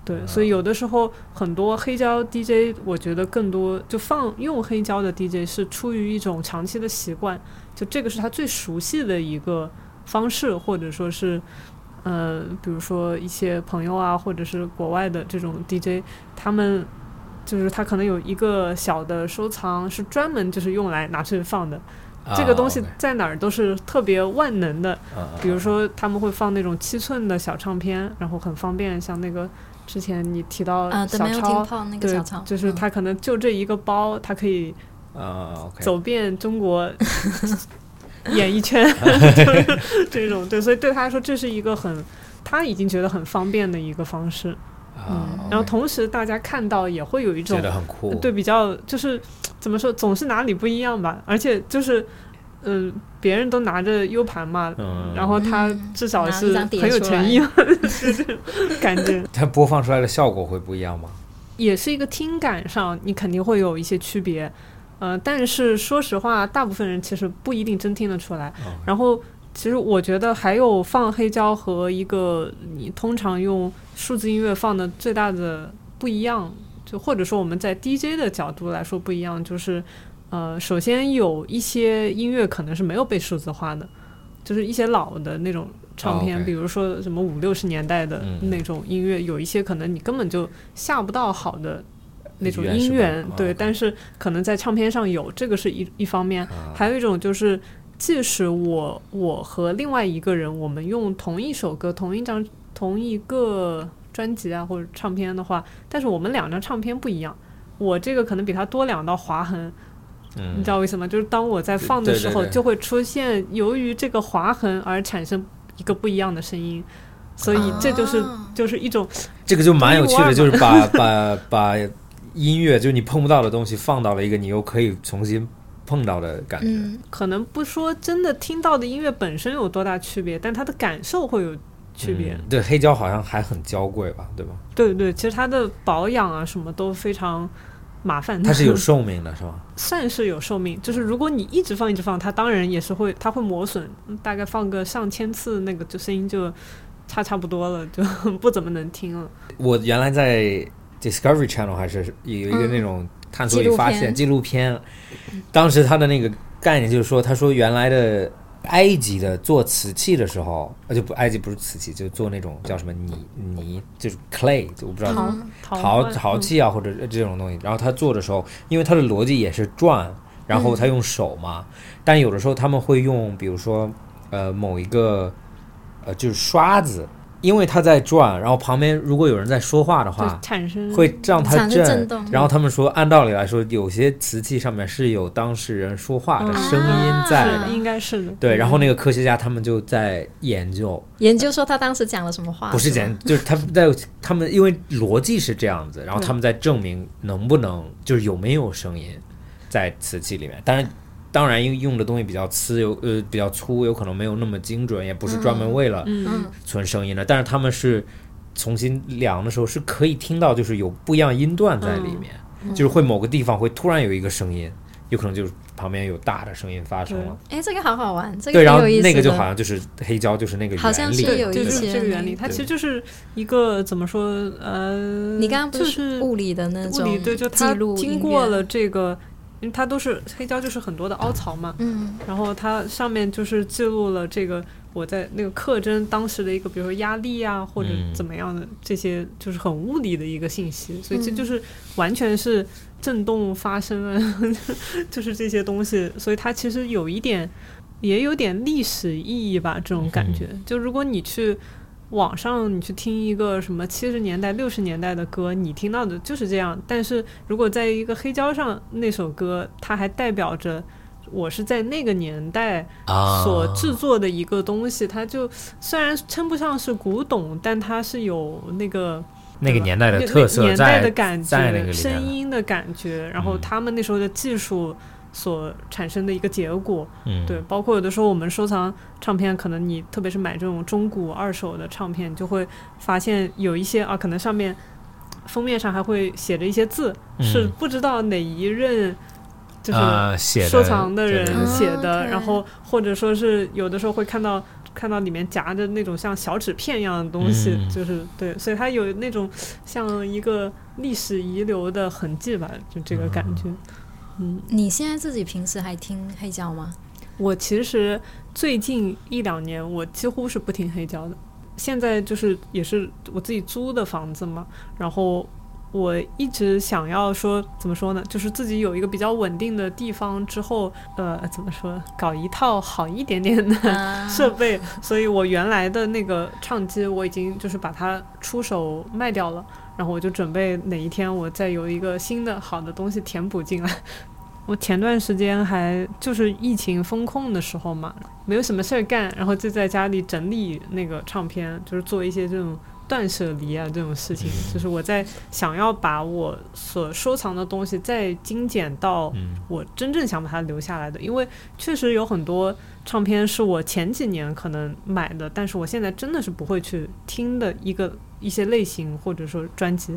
[SPEAKER 2] 对，所以有的时候很多黑胶 DJ，我觉得更多就放用黑胶的 DJ 是出于一种长期的习惯，就这个是他最熟悉的一个方式，或者说是，呃，比如说一些朋友啊，或者是国外的这种 DJ，他们。就是他可能有一个小的收藏，是专门就是用来拿去放的。这个东西在哪儿都是特别万能的。比如说他们会放那种七寸的小唱片，然后很方便。像那个之前你提到小超，对，就是他可能就这一个包，他可以走遍中国 演艺圈，就是这种。对，所以对他来说，这是一个很他已经觉得很方便的一个方式。嗯，然后同时大家看到也会有一种
[SPEAKER 3] 觉得很酷，
[SPEAKER 2] 对，比较就是怎么说，总是哪里不一样吧。而且就是，嗯，别人都拿着 U 盘嘛，然后他至少是很有诚意，是这种感觉。
[SPEAKER 3] 它播放出来的效果会不一样吗？
[SPEAKER 2] 也是一个听感上，你肯定会有一些区别。呃，但是说实话，大部分人其实不一定真听得出来。然后。其实我觉得还有放黑胶和一个你通常用数字音乐放的最大的不一样，就或者说我们在 DJ 的角度来说不一样，就是呃，首先有一些音乐可能是没有被数字化的，就是一些老的那种唱片，比如说什么五六十年代的那种音乐，有一些可能你根本就下不到好的那种音源，对，但是可能在唱片上有，这个是一一方面，还有一种就是。即使我我和另外一个人，我们用同一首歌、同一张、同一个专辑啊，或者唱片的话，但是我们两张唱片不一样。我这个可能比他多两道划痕，你知道为什么？就是当我在放的时候，就会出现由于这个划痕而产生一个不一样的声音，所以这就是就是一种
[SPEAKER 3] 这个就蛮有趣的，就是把 把把音乐，就是你碰不到的东西，放到了一个你又可以重新。碰到的感觉，
[SPEAKER 2] 可能不说真的听到的音乐本身有多大区别，但它的感受会有区别。
[SPEAKER 3] 对，黑胶好像还很娇贵吧，对吧？
[SPEAKER 2] 对对，其实它的保养啊什么都非常麻烦。
[SPEAKER 3] 它是有寿命的，是吧？
[SPEAKER 2] 算是有寿命，就是如果你一直放一直放，它当然也是会，它会磨损，大概放个上千次，那个就声音就差差不多了，就 不怎么能听了。
[SPEAKER 3] 我原来在 Discovery Channel 还是有一个那种。探索与发现纪录片，当时他的那个概念就是说，他说原来的埃及的做瓷器的时候，呃，就不埃及不是瓷器，就做那种叫什么泥泥，就是 clay，就我不知道陶陶器啊或者这种东西。然后他做的时候，因为他的逻辑也是转，然后他用手嘛，但有的时候他们会用，比如说呃某一个呃就是刷子。因为它在转，然后旁边如果有人在说话的话，
[SPEAKER 2] 产生
[SPEAKER 3] 会让它震。然后他们说，按道理来说，有些瓷器上面是有当事人说话的声音在，
[SPEAKER 2] 应该是的。
[SPEAKER 3] 对，然后那个科学家他们就在研究，
[SPEAKER 1] 研究说他当时讲了什么话。
[SPEAKER 3] 不是讲，就是他们在他们因为逻辑是这样子，然后他们在证明能不能就是有没有声音在瓷器里面，当然。当然，因为用的东西比较粗，有呃比较粗，有可能没有那么精准，也不是专门为了存声音的。但是他们是重新量的时候是可以听到，就是有不一样音段在里面，就是会某个地方会突然有一个声音，有可能就是旁边有大的声音发生了。
[SPEAKER 1] 哎，这个好好玩，这个
[SPEAKER 3] 对，然后那个就好像就是黑胶，就是那个
[SPEAKER 1] 好像是有一
[SPEAKER 2] 些这个原理，它其实就是一个怎么说呃，
[SPEAKER 1] 你刚刚不
[SPEAKER 2] 是
[SPEAKER 1] 物理的那种
[SPEAKER 2] 物理对，就它经过了这个。因为它都是黑胶，就是很多的凹槽嘛，嗯，然后它上面就是记录了这个我在那个刻针当时的一个，比如说压力啊，或者怎么样的这些，就是很物理的一个信息，所以这就是完全是震动发生啊，就是这些东西，所以它其实有一点，也有点历史意义吧，这种感觉。就如果你去网上，你去听一个什么七十年代、六十年代的歌，你听到的就是这样。但是如果在一个黑胶上，那首歌它还代表着我是在那个年代所制作的一个东西，它就虽然称不上是古董，但它是有那个
[SPEAKER 3] 那个年代的特色、
[SPEAKER 2] 年代的感
[SPEAKER 3] 觉、
[SPEAKER 2] 声音的感觉，然后他们那时候的技术。所产生的一个结果，
[SPEAKER 3] 嗯，
[SPEAKER 2] 对，包括有的时候我们收藏唱片，可能你特别是买这种中古二手的唱片，就会发现有一些啊，可能上面封面上还会写着一些字，是不知道哪一任就是收藏的人写的，然后或者说是有的时候会看到看到里面夹着那种像小纸片一样的东西，就是对，所以它有那种像一个历史遗留的痕迹吧，就这个感觉。嗯，
[SPEAKER 1] 你现在自己平时还听黑胶吗？
[SPEAKER 2] 我其实最近一两年我几乎是不听黑胶的。现在就是也是我自己租的房子嘛，然后我一直想要说怎么说呢，就是自己有一个比较稳定的地方之后，呃，怎么说，搞一套好一点点的 设备。所以我原来的那个唱机我已经就是把它出手卖掉了。然后我就准备哪一天我再有一个新的好的东西填补进来。我前段时间还就是疫情封控的时候嘛，没有什么事儿干，然后就在家里整理那个唱片，就是做一些这种断舍离啊这种事情。就是我在想要把我所收藏的东西再精简到我真正想把它留下来的，因为确实有很多唱片是我前几年可能买的，但是我现在真的是不会去听的一个。一些类型或者说专辑，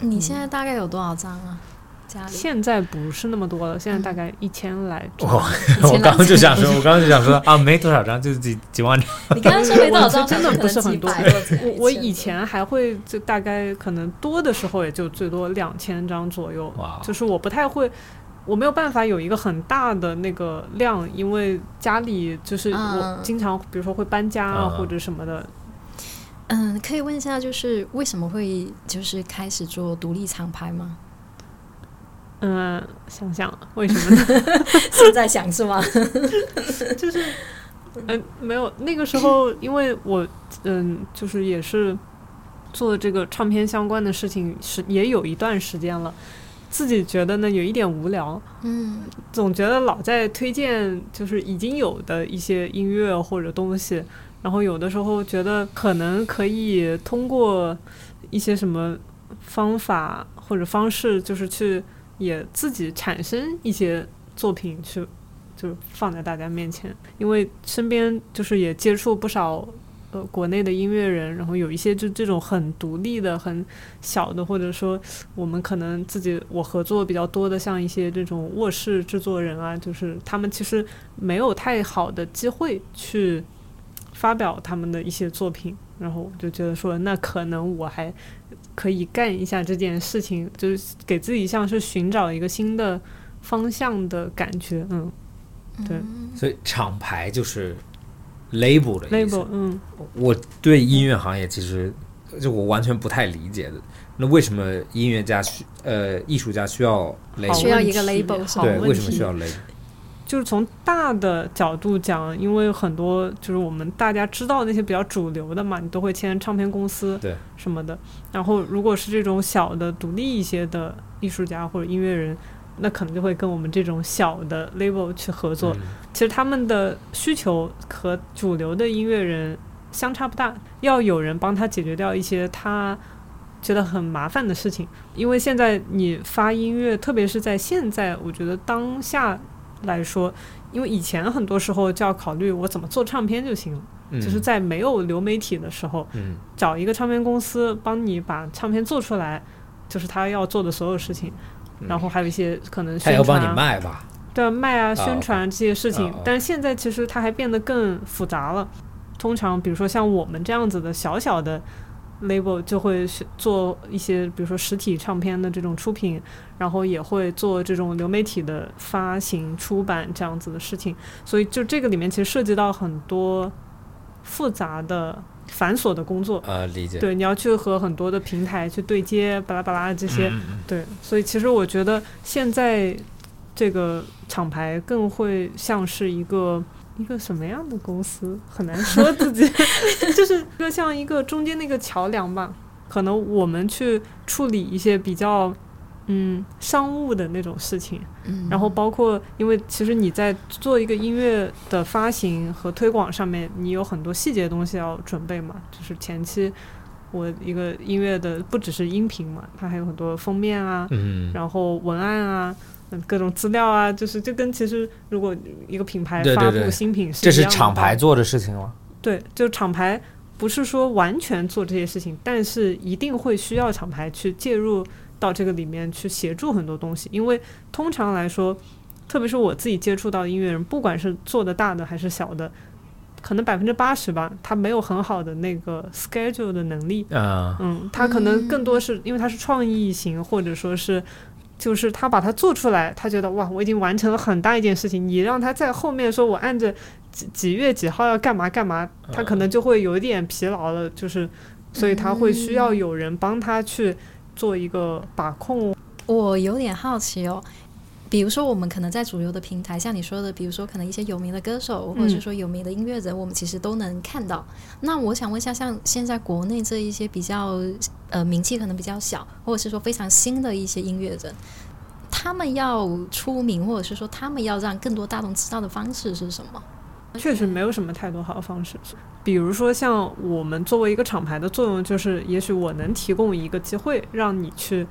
[SPEAKER 1] 你现在大概有多少张啊？家里
[SPEAKER 2] 现在不是那么多了，现在大概一千来张。
[SPEAKER 3] 我刚刚就想说，我刚刚就想说啊，没多少张，就是几几万张。
[SPEAKER 1] 你刚刚说没多少张，
[SPEAKER 2] 真的不是很多。我我以前还会就大概可能多的时候也就最多两千张左右。就是我不太会，我没有办法有一个很大的那个量，因为家里就是我经常比如说会搬家啊或者什么的。
[SPEAKER 1] 嗯，可以问一下，就是为什么会就是开始做独立厂牌吗？
[SPEAKER 2] 嗯，想想为什么呢？
[SPEAKER 1] 现在想是吗？
[SPEAKER 2] 就是，嗯，没有那个时候，因为我嗯，就是也是做这个唱片相关的事情，是也有一段时间了，自己觉得呢有一点无聊，
[SPEAKER 1] 嗯，
[SPEAKER 2] 总觉得老在推荐就是已经有的一些音乐或者东西。然后有的时候觉得可能可以通过一些什么方法或者方式，就是去也自己产生一些作品去，就是放在大家面前。因为身边就是也接触不少呃国内的音乐人，然后有一些就这种很独立的、很小的，或者说我们可能自己我合作比较多的，像一些这种卧室制作人啊，就是他们其实没有太好的机会去。发表他们的一些作品，然后我就觉得说，那可能我还可以干一下这件事情，就是给自己像是寻找一个新的方向的感觉，嗯，对。
[SPEAKER 3] 所以厂牌就是 label 的
[SPEAKER 2] 意思。嗯，
[SPEAKER 3] 我对音乐行业其实就我完全不太理解的。那为什么音乐家需呃艺术家需要 label？
[SPEAKER 1] 需要一个 label？
[SPEAKER 3] 对，为什么需要 label？
[SPEAKER 2] 就是从大的角度讲，因为很多就是我们大家知道那些比较主流的嘛，你都会签唱片公司，
[SPEAKER 3] 对
[SPEAKER 2] 什么的。然后如果是这种小的、独立一些的艺术家或者音乐人，那可能就会跟我们这种小的 label 去合作。其实他们的需求和主流的音乐人相差不大，要有人帮他解决掉一些他觉得很麻烦的事情。因为现在你发音乐，特别是在现在，我觉得当下。来说，因为以前很多时候就要考虑我怎么做唱片就行了，就是在没有流媒体的时候，找一个唱片公司帮你把唱片做出来，就是他要做的所有事情，然后还有一些可能宣传，
[SPEAKER 3] 要帮你卖吧，
[SPEAKER 2] 对，卖啊，宣传这些事情。但现在其实它还变得更复杂了。通常，比如说像我们这样子的小小的。label 就会做一些，比如说实体唱片的这种出品，然后也会做这种流媒体的发行、出版这样子的事情。所以，就这个里面其实涉及到很多复杂的、繁琐的工作。
[SPEAKER 3] 呃，理解。
[SPEAKER 2] 对，你要去和很多的平台去对接，巴拉巴拉这些。对，所以其实我觉得现在这个厂牌更会像是一个一个什么样的公司，很难说自己，就是一个像一个中间那个桥梁吧。可能我们去处理一些比较嗯商务的那种事情，然后包括因为其实你在做一个音乐的发行和推广上面，你有很多细节的东西要准备嘛，就是前期。我一个音乐的不只是音频嘛，它还有很多封面啊，
[SPEAKER 3] 嗯，
[SPEAKER 2] 然后文案啊，各种资料啊，就是就跟其实如果一个品牌发布新品是
[SPEAKER 3] 这是
[SPEAKER 2] 一样的
[SPEAKER 3] 厂牌做的事情吗？
[SPEAKER 2] 对，就厂牌不是说完全做这些事情，但是一定会需要厂牌去介入到这个里面去协助很多东西，因为通常来说，特别是我自己接触到的音乐人，不管是做的大的还是小的，可能百分之八十吧，他没有很好的那个 schedule 的能力。
[SPEAKER 3] 嗯
[SPEAKER 2] 嗯，他可能更多是因为他是创意型，或者说是，就是他把它做出来，他觉得哇，我已经完成了很大一件事情。你让他在后面说我按着几几月几号要干嘛干嘛，他可能就会有一点疲劳了，就是，所以他会需要有人帮他去做一个把控。
[SPEAKER 1] 我有点好奇哦，比如说我们可能在主流的平台，像你说的，比如说可能一些有名的歌手，或者是说有名的音乐人，我们其实都能看到。那我想问一下，像现在国内这一些比较呃名气可能比较小，或者是说非常新的一些音乐人，他们要出名，或者是说他们要让更多大众知道的方式是什么？
[SPEAKER 2] 确实没有什么太多好的方式，比如说像我们作为一个厂牌的作用，就是也许我能提供一个机会，让你去，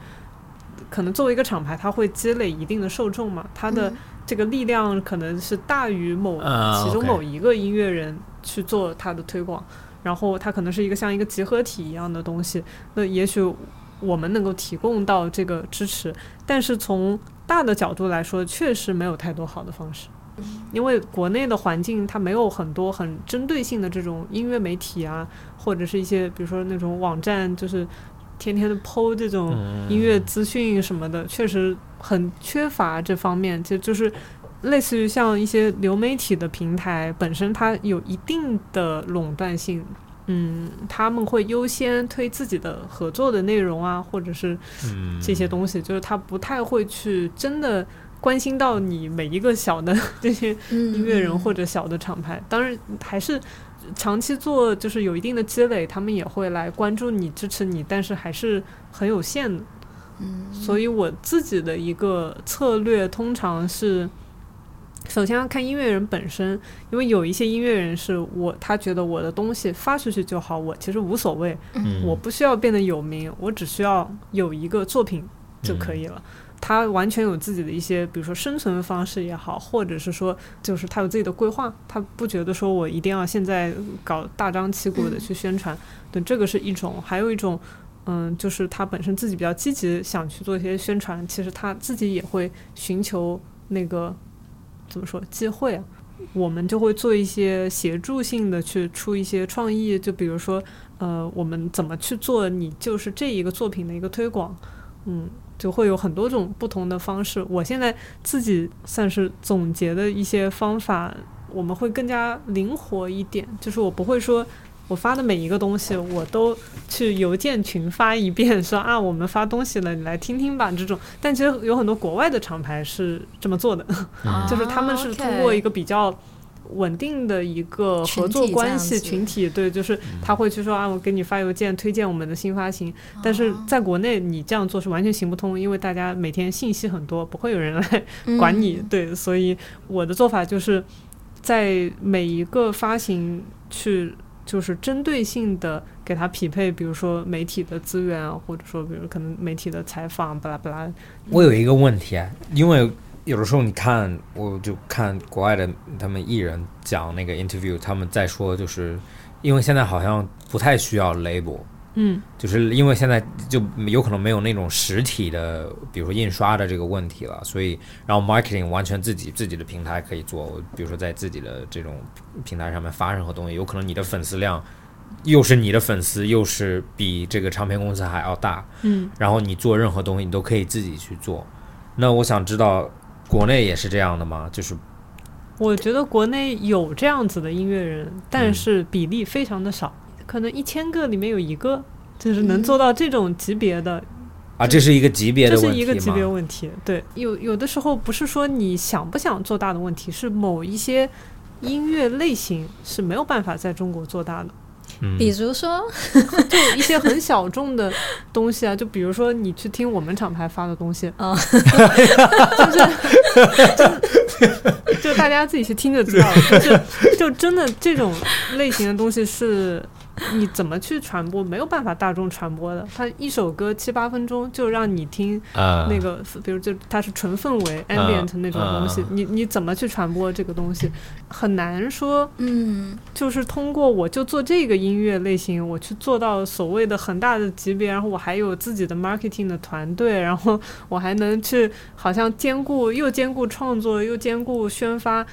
[SPEAKER 2] 可能作为一个厂牌，它会积累一定的受众嘛，它的这个力量可能是大于某
[SPEAKER 3] 啊
[SPEAKER 2] 其中某一个音乐人去做它的推广，然后它可能是一个像一个集合体一样的东西，那也许我们能够提供到这个支持，但是从大的角度来说，确实没有太多好的方式。因为国内的环境它没有很多很针对性的这种音乐媒体啊，或者是一些比如说那种网站，就是天天的剖这种
[SPEAKER 3] 嗯
[SPEAKER 2] 音乐资讯什么的，确实很缺乏这方面。就就是类似于像一些流媒体的平台本身，它有一定的垄断性。嗯，他们会优先推自己的合作的内容啊，或者是
[SPEAKER 3] 嗯
[SPEAKER 2] 这些东西，就是他不太会去真的关心到你每一个小的 这些音
[SPEAKER 1] 音
[SPEAKER 2] 乐人或者小的厂牌。当然，还是长期做，就是有一定的积累，他们也会来关注你、支持你，但是还是很有限的。
[SPEAKER 1] 嗯，
[SPEAKER 2] 所以我自己的一个策略通常是。首先要看音乐人本身，因为有一些音乐人是我他觉得我的东西发出去就好，我其实无所谓，
[SPEAKER 3] 嗯
[SPEAKER 2] 我不需要变得有名，我只需要有一个作品就可以了。他完全有自己的一些，比如说生存方式也好，或者是说，就是他有自己的规划，他不觉得说我一定要现在搞大张旗鼓的去宣传。对，这个是一种，还有一种，嗯，就是他本身自己比较积极，想去做一些宣传，其实他自己也会寻求那个怎么说机会啊。我们就会做一些协助性的去出一些创意，就比如说，呃，我们怎么去做你就是这一个作品的一个推广，嗯，就会有很多种不同的方式。我现在自己算是总结的一些方法，我们会更加灵活一点，就是我不会说。我发的每一个东西，我都去邮件群发一遍，说啊，我们发东西了，你来听听吧。这种，但其实有很多国外的厂牌是这么做的，
[SPEAKER 3] 嗯
[SPEAKER 2] 就是他们是通过一个比较稳定的一个合作关系群体，对，就是他会去说啊，我给你发邮件推荐我们的新发行，但是在国内你这样做是完全行不通，因为大家每天信息很多，不会有人来管你，对，所以我的做法就是在每一个发行去。就是针对性的给他匹配，比如说媒体的资源啊，或者说比如可能媒体的采访，巴拉巴拉。
[SPEAKER 3] 我有一个问题啊，因为有的时候你看，我就看国外的他们艺人讲那个 interview，他们在说，就是因为现在好像不太需要 label，
[SPEAKER 2] 嗯，
[SPEAKER 3] 就是因为现在就有可能没有那种实体的，比如说印刷的这个问题了，所以然后 marketing 完全自己自己的平台可以做，比如说在自己的这种平台上面发任何东西，有可能你的粉丝量又是你的粉丝，又是比这个唱片公司还要大，
[SPEAKER 2] 嗯，
[SPEAKER 3] 然后你做任何东西你都可以自己去做。那我想知道，国内也是这样的吗？就是
[SPEAKER 2] 我觉得国内有这样子的音乐人，
[SPEAKER 3] 嗯
[SPEAKER 2] 但是比例非常的少，可能一千个里面有一个，就是能做到这种级别的，
[SPEAKER 3] 啊，这是一个级别
[SPEAKER 2] 这
[SPEAKER 3] 的问题
[SPEAKER 2] 是一个级别？问题。对，有有的时候不是说你想不想做大的问题，是某一些音乐类型是没有办法在中国做大的。
[SPEAKER 3] 嗯。
[SPEAKER 1] 比如说，
[SPEAKER 2] 就一些很小众的东西啊，就比如说你去听我们厂牌发的东西，
[SPEAKER 1] 啊
[SPEAKER 2] 就 就大家自己去听就知道了。就是就真的这种类型的东西是你怎么去传播，没有办法大众传播的。它一首歌七八分钟就让你听
[SPEAKER 3] 啊
[SPEAKER 2] 那个，比如就它是纯氛围 ambient 那种东西，你你怎么去传播这个东西，很难说。
[SPEAKER 1] 嗯，
[SPEAKER 2] 就是通过我就做这个音乐类型，我去做到所谓的很大的级别，然后我还有自己的 marketing 的团队，然后我还能去好像兼顾又兼顾创作又兼顾宣发，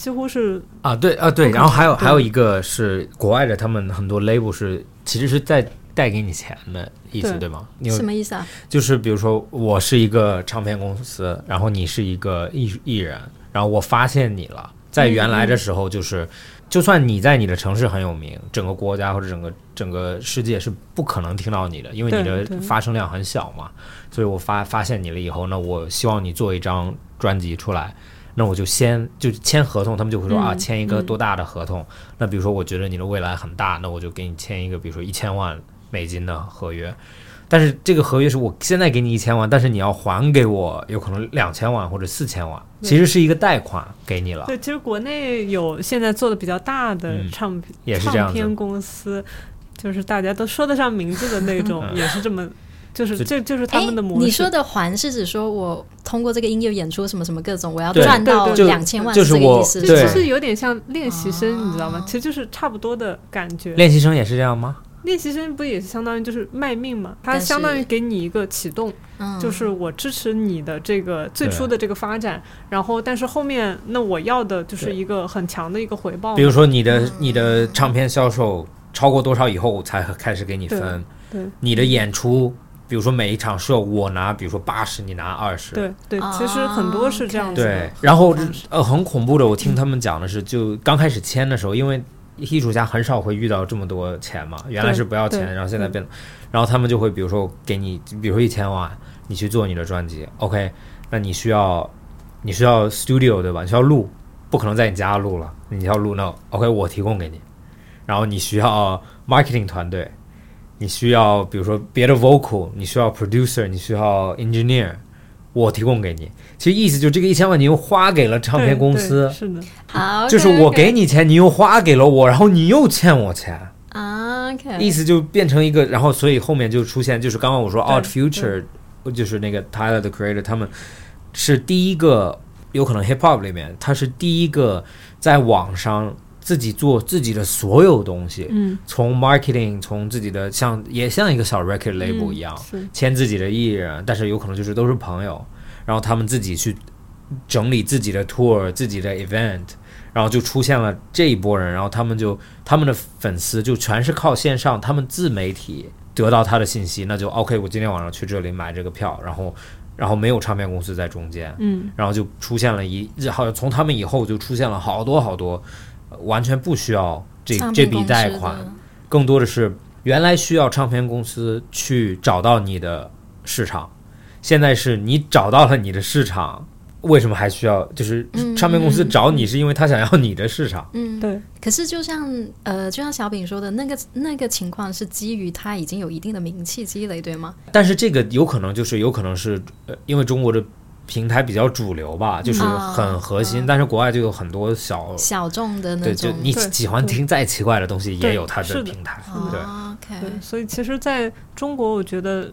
[SPEAKER 2] 几乎是
[SPEAKER 3] 啊，对啊，对，然后还有还有一个是国外的，他们很多 label 是其实是在带给你钱的意思，
[SPEAKER 2] 对
[SPEAKER 3] 对吗？你有
[SPEAKER 1] 什么意思啊？
[SPEAKER 3] 就是比如说我是一个唱片公司，然后你是一个艺艺人，然后我发现你了，在原来的时候就是。就算你在你的城市很有名，整个国家或者整个整个世界是不可能听到你的，因为你的发声量很小嘛。所以我发发现你了以后，那我希望你做一张专辑出来，那我就先就签合同，他们就会说、
[SPEAKER 2] 嗯
[SPEAKER 3] 啊，签一个
[SPEAKER 2] 嗯
[SPEAKER 3] 多大的合同？那比如说我觉得你的未来很大，那我就给你签一个，比如说一千万美金的合约。但是这个合约是我现在给你一千万，但是你要还给我有可能两千万或者四千万，其实是一个贷款给你了。
[SPEAKER 2] 对，其实国内有现在做的比较大的
[SPEAKER 3] 嗯
[SPEAKER 2] 唱片、
[SPEAKER 3] 也是这样
[SPEAKER 2] 唱片公司，就是大家都说得上名字的那种，
[SPEAKER 3] 嗯
[SPEAKER 2] 也是这么，就是这就是他们的模式。
[SPEAKER 1] 你说的还是指说我通过这个音乐演出什么什么各种，我要赚到两千万，
[SPEAKER 3] 就是我
[SPEAKER 1] 这个意思
[SPEAKER 2] 这
[SPEAKER 3] 对
[SPEAKER 2] 其实有点像练习生，你知道吗
[SPEAKER 1] 哦？
[SPEAKER 2] 其实就是差不多的感觉。
[SPEAKER 3] 练习生也是这样吗？
[SPEAKER 2] 练习生不也是相当于就是卖命嘛？
[SPEAKER 1] 他
[SPEAKER 2] 相当于给你一个启动，
[SPEAKER 1] 嗯，
[SPEAKER 2] 就是我支持你的这个最初的这个发展，然后但是后面那我要的就是一个很强的一个回报。
[SPEAKER 3] 比如说你的你的唱片销售超过多少以后，我才开始给你分。
[SPEAKER 2] 对
[SPEAKER 3] 你的演出，比如说每一场秀我拿，比如说八十，你拿二十。
[SPEAKER 2] 对对，
[SPEAKER 1] 哦
[SPEAKER 2] 其实很多是这样子的。
[SPEAKER 3] 对，然后呃很恐怖的，我听他们讲的是，就刚开始签的时候，因为艺术家很少会遇到这么多钱嘛，原来是不要钱，然后现在变，然后他们就会比如说给你，比如说一千万，你去做你的专辑，OK，那你需要你需要 studio 对吧？你需要录，不可能在你家录了，你要录那 OK 我提供给你，然后你需要 marketing 团队，你需要比如说别的 vocal，你需要 producer，你需要 engineer，我提供给你。其实意思就这个一千万你又花给了唱片公司，
[SPEAKER 2] 是的，
[SPEAKER 1] 好，
[SPEAKER 3] 就是我给你钱，你又花给了我，然后你又欠我钱，
[SPEAKER 1] 啊，OK，
[SPEAKER 3] 意思就变成一个，然后所以后面就出现，就是刚刚我说
[SPEAKER 2] 对
[SPEAKER 3] Art Future，就是那个 Tyler the Creator，他们是第一个，有可能 Hip Hop 里面，他是第一个在网上自己做自己的所有东西，
[SPEAKER 2] 嗯，
[SPEAKER 3] 从 marketing，从自己的像也像一个小 record label
[SPEAKER 2] 嗯
[SPEAKER 3] 一样，
[SPEAKER 2] 是。
[SPEAKER 3] 签自己的艺人，但是有可能就是都是朋友，然后他们自己去整理自己的 tour、自己的 event，然后就出现了这一波人，然后他们就他们的粉丝就全是靠线上，他们自媒体得到他的信息，那就 OK，我今天晚上去这里买这个票，然后然后没有唱片公司在中间，
[SPEAKER 2] 嗯。
[SPEAKER 3] 然后就出现了一，好像从他们以后就出现了好多好多，呃完全不需要这这笔贷款，更多的是原来需要唱片公司去找到你的市场，现在是你找到了你的市场，为什么还需要？就是
[SPEAKER 1] 嗯
[SPEAKER 3] 唱片公司找你是因为他想要你的市场。
[SPEAKER 1] 嗯，
[SPEAKER 2] 对，
[SPEAKER 1] 可是就像呃，就像小饼说的那个那个情况是基于他已经有一定的名气积累，对吗？
[SPEAKER 3] 但是这个有可能就是有可能是呃，因为中国的平台比较主流吧，就是
[SPEAKER 1] 啊
[SPEAKER 3] 很核心，
[SPEAKER 1] 啊
[SPEAKER 3] 但是国外就有很多小。
[SPEAKER 1] 小众的那
[SPEAKER 3] 对，就
[SPEAKER 1] 种，
[SPEAKER 3] 你喜欢听再奇怪的东西，也有它
[SPEAKER 2] 的
[SPEAKER 3] 的平台。对，
[SPEAKER 2] 所以其实在中国，我觉得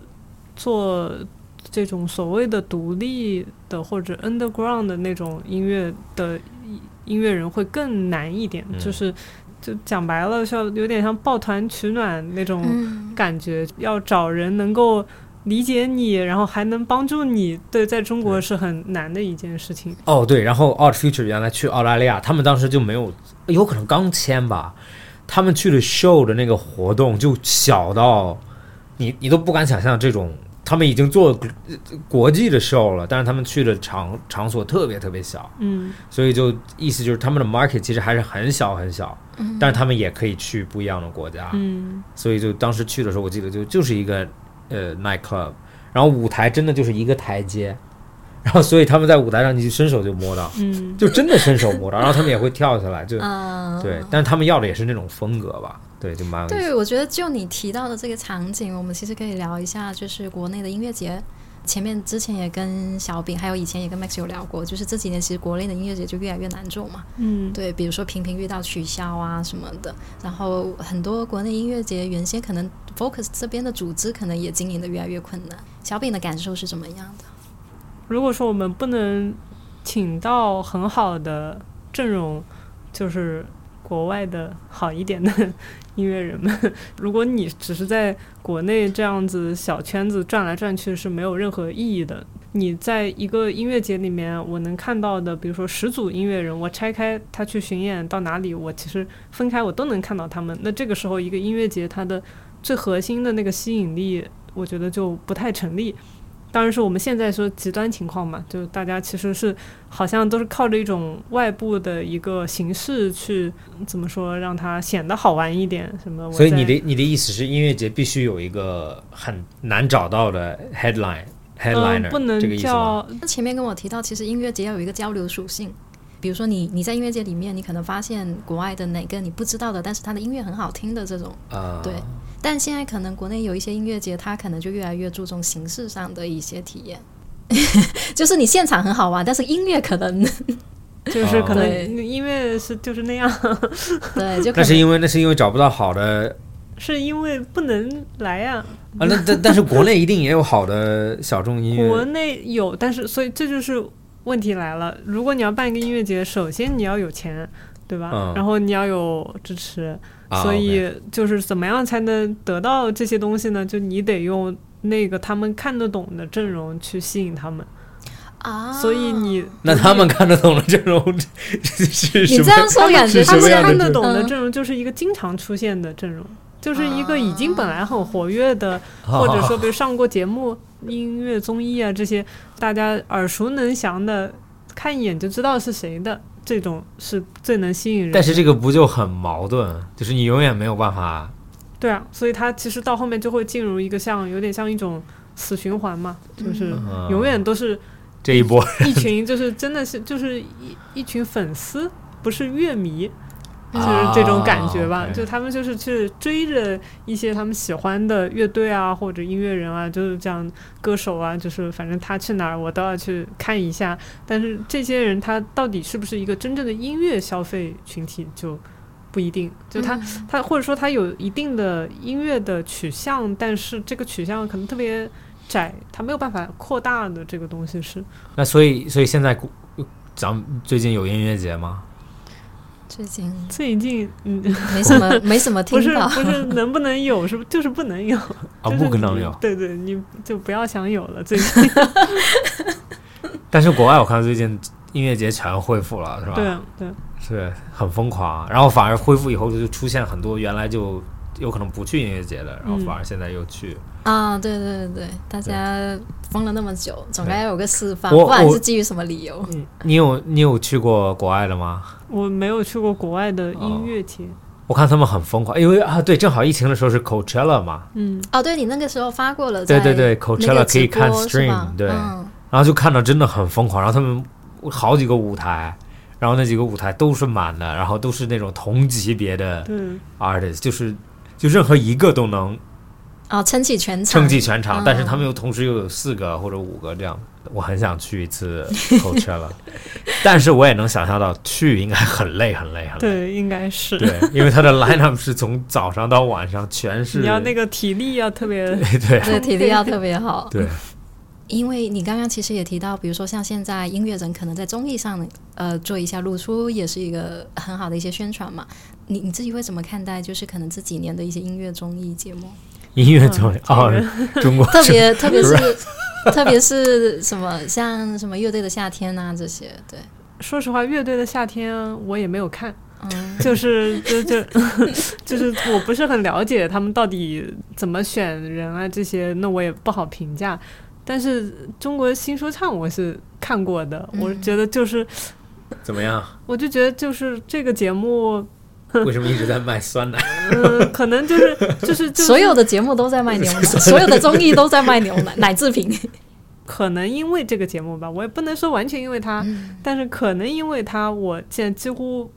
[SPEAKER 2] 做这种所谓的独立的或者 underground 的那种音乐的音乐人会更难一点，
[SPEAKER 3] 嗯
[SPEAKER 2] 就是就讲白了，像有点像抱团取暖那种
[SPEAKER 1] 嗯，
[SPEAKER 2] 感觉，要找人能够。理解你，然后还能帮助你，对，在中国是很难的一件事情。
[SPEAKER 3] 哦，对，然后 Art Future 原来去澳大利亚，他们当时就没有，有可能刚签吧，他们去的 show 的那个活动就小到你你都不敢想象这种，他们已经做呃国际的 show 了，但是他们去的场场所特别特别小，
[SPEAKER 2] 嗯，
[SPEAKER 3] 所以就意思就是他们的 market 其实还是很小很小，但是他们也可以去不一样的国家，
[SPEAKER 2] 嗯，
[SPEAKER 3] 所以就当时去的时候，我记得就就是一个呃 night club，然后舞台真的就是一个台阶，然后所以他们在舞台上你就伸手就摸到，
[SPEAKER 2] 嗯，
[SPEAKER 3] 就真的伸手摸到，然后他们也会跳下来，就
[SPEAKER 1] 嗯，
[SPEAKER 3] 对，但是他们要的也是那种风格吧，对，就蛮
[SPEAKER 1] 对，我觉得就你提到的这个场景，我们其实可以聊一下，就是国内的音乐节。前面之前也跟小饼，还有以前也跟 Max 有聊过，就是这几年其实国内的音乐节就越来越难做嘛。
[SPEAKER 2] 嗯，
[SPEAKER 1] 对，比如说频频遇到取消啊什么的，然后很多国内音乐节原先可能 Focus 这边的组织可能也经营的越来越困难。小饼的感受是怎么样的？
[SPEAKER 2] 如果说我们不能请到很好的阵容，就是国外的好一点的音乐人们，如果你只是在国内这样子小圈子转来转去，是没有任何意义的。你在一个音乐节里面，我能看到的，比如说十组音乐人，我拆开他去巡演到哪里，我其实分开我都能看到他们。那这个时候，一个音乐节它的最核心的那个吸引力，我觉得就不太成立。当然是我们现在说极端情况嘛，就大家其实是好像都是靠着一种外部的一个形式去怎么说让它显得好玩一点什么。
[SPEAKER 3] 所以你的你的意思是，音乐节必须有一个很难找到的 headline
[SPEAKER 2] 嗯
[SPEAKER 3] headliner，、
[SPEAKER 2] 不能
[SPEAKER 3] 这个意思吗？
[SPEAKER 2] 叫
[SPEAKER 1] 那前面跟我提到，其实音乐节要有一个交流属性。比如说你你在音乐节里面，你可能发现国外的哪个你不知道的，但是他的音乐很好听的这种。
[SPEAKER 3] 啊、
[SPEAKER 1] 对但现在可能国内有一些音乐节，它可能就越来越注重形式上的一些体验，就是你现场很好玩，但是音乐可能
[SPEAKER 2] 就是可能音乐是就是那样，
[SPEAKER 1] 对，就可
[SPEAKER 3] 那是因为那是因为找不到好的
[SPEAKER 2] 是因为不能来呀、
[SPEAKER 3] 啊，那但但是国内一定也有好的小众音乐。
[SPEAKER 2] 国内有，但是所以这就是问题来了。如果你要办一个音乐节，首先你要有钱，对吧？
[SPEAKER 3] 嗯。
[SPEAKER 2] 然后你要有支持，
[SPEAKER 3] 啊
[SPEAKER 2] 所以就是怎么样才能得到这些东西呢？就你得用那个他们看得懂的阵容去吸引他们。
[SPEAKER 1] 啊，
[SPEAKER 2] 所以你
[SPEAKER 3] 那他们看得懂的阵容 是什么？
[SPEAKER 1] 你这样说
[SPEAKER 2] 他们
[SPEAKER 1] 感觉
[SPEAKER 2] 他们看得懂的
[SPEAKER 1] 嗯
[SPEAKER 2] 阵容就是一个经常出现的阵容，就是一个已经本来很活跃的，
[SPEAKER 3] 哦
[SPEAKER 2] 或者说比如上过节目、音乐综艺啊这些大家耳熟能详的，看一眼就知道是谁的，这种是最能吸引人。
[SPEAKER 3] 但是这个不就很矛盾？就是你永远没有办法
[SPEAKER 2] 对啊，所以它其实到后面就会进入一个像有点像一种死循环嘛，就是
[SPEAKER 3] 嗯
[SPEAKER 2] 永远都是
[SPEAKER 3] 这一波
[SPEAKER 2] 一群就是真的是就是一一群粉丝，不是乐迷，就是这种感觉吧。
[SPEAKER 3] 啊
[SPEAKER 2] 就他们就是去追着一些他们喜欢的乐队啊，或者音乐人啊，就是这样歌手啊，就是反正他去哪儿我都要去看一下。但是这些人他到底是不是一个真正的音乐消费群体就不一定。就他、他或者说他有一定的音乐的取向，但是这个取向可能特别窄，他没有办法扩大的这个东西是。
[SPEAKER 3] 那所以所以现在古咱们最近有音乐节吗？
[SPEAKER 1] 最近
[SPEAKER 2] 最近嗯，
[SPEAKER 1] 没什么 没什么
[SPEAKER 2] 不是
[SPEAKER 1] 听到，
[SPEAKER 2] 不是能不能有，是不就是不能有。
[SPEAKER 3] 啊，不可能有。
[SPEAKER 2] 对对，你就不要想有了。最近，
[SPEAKER 3] 但是国外我看最近音乐节全恢复了，是吧？
[SPEAKER 2] 对啊对，
[SPEAKER 3] 是很疯狂。然后反而恢复以后就出现很多原来就有可能不去音乐节的，然后
[SPEAKER 2] 嗯
[SPEAKER 3] 反而现在又去。
[SPEAKER 1] 啊，对对对对，大家封了那么久，总该有个释放，不
[SPEAKER 3] 管
[SPEAKER 1] 是基于什么理由？
[SPEAKER 3] 你有你有去过国外的吗？
[SPEAKER 2] 我没有去过国外的音乐节。
[SPEAKER 3] 我看他们很疯狂，因为啊，对，正好疫情的时候是 Coachella 嘛，
[SPEAKER 2] 嗯，
[SPEAKER 1] 哦，对你那个时候发过了，
[SPEAKER 3] 对对对，Coachella 可以看 stream，对，
[SPEAKER 1] 嗯。
[SPEAKER 3] 然后就看到真的很疯狂，然后他们好几个舞台，然后那几个舞台都是满的，然后都是那种同级别的，artist，就是就任何一个都能
[SPEAKER 1] 哦，撑起全场，
[SPEAKER 3] 撑起全场，
[SPEAKER 1] 嗯
[SPEAKER 3] 但是他们又同时又有四个或者五个这样，我很想去一次 Coachella，但是我也能想象到去应该很累很累很累。
[SPEAKER 2] 对，应该是。
[SPEAKER 3] 对，因为他的 lineup 是从早上到晚上全是，
[SPEAKER 2] 你要那个体力要特别，
[SPEAKER 3] 对对
[SPEAKER 1] 对体力要特别好。
[SPEAKER 3] 对，
[SPEAKER 1] 因为你刚刚其实也提到，比如说像现在音乐人可能在综艺上呃做一下露出，也是一个很好的一些宣传嘛。你你自己会怎么看待？就是可能这几年的一些音乐综艺节目，
[SPEAKER 3] 音乐综艺哦，中国
[SPEAKER 1] 特别特别是 特别是什么像什么乐队的夏天啊这些，对，
[SPEAKER 2] 说实话，乐队的夏天我也没有看，
[SPEAKER 1] 嗯，
[SPEAKER 2] 就是就就 就是我不是很了解他们到底怎么选人啊这些，那我也不好评价。但是中国新说唱我是看过的，我
[SPEAKER 1] 嗯
[SPEAKER 2] 觉得就是，
[SPEAKER 3] 怎么样？
[SPEAKER 2] 我就觉得就是这个节目，
[SPEAKER 3] 为什么一直在卖酸奶？
[SPEAKER 2] 嗯，可能就是 就是就是
[SPEAKER 1] 所有的节目都在卖牛奶，所有的综艺都在卖牛奶奶制品。
[SPEAKER 2] 可能因为这个节目吧，我也不能说完全因为他，但是可能因为它，我现在几乎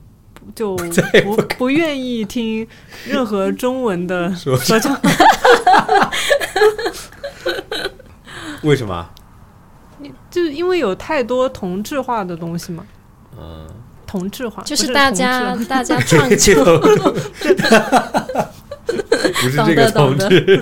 [SPEAKER 2] 就不不愿意听任何中文的说唱。
[SPEAKER 3] 为什么？
[SPEAKER 2] 就是因为有太多同质化的东西嘛。
[SPEAKER 3] 嗯，
[SPEAKER 2] 同质化
[SPEAKER 1] 就是大家大家 创作，
[SPEAKER 3] 不是这个同质。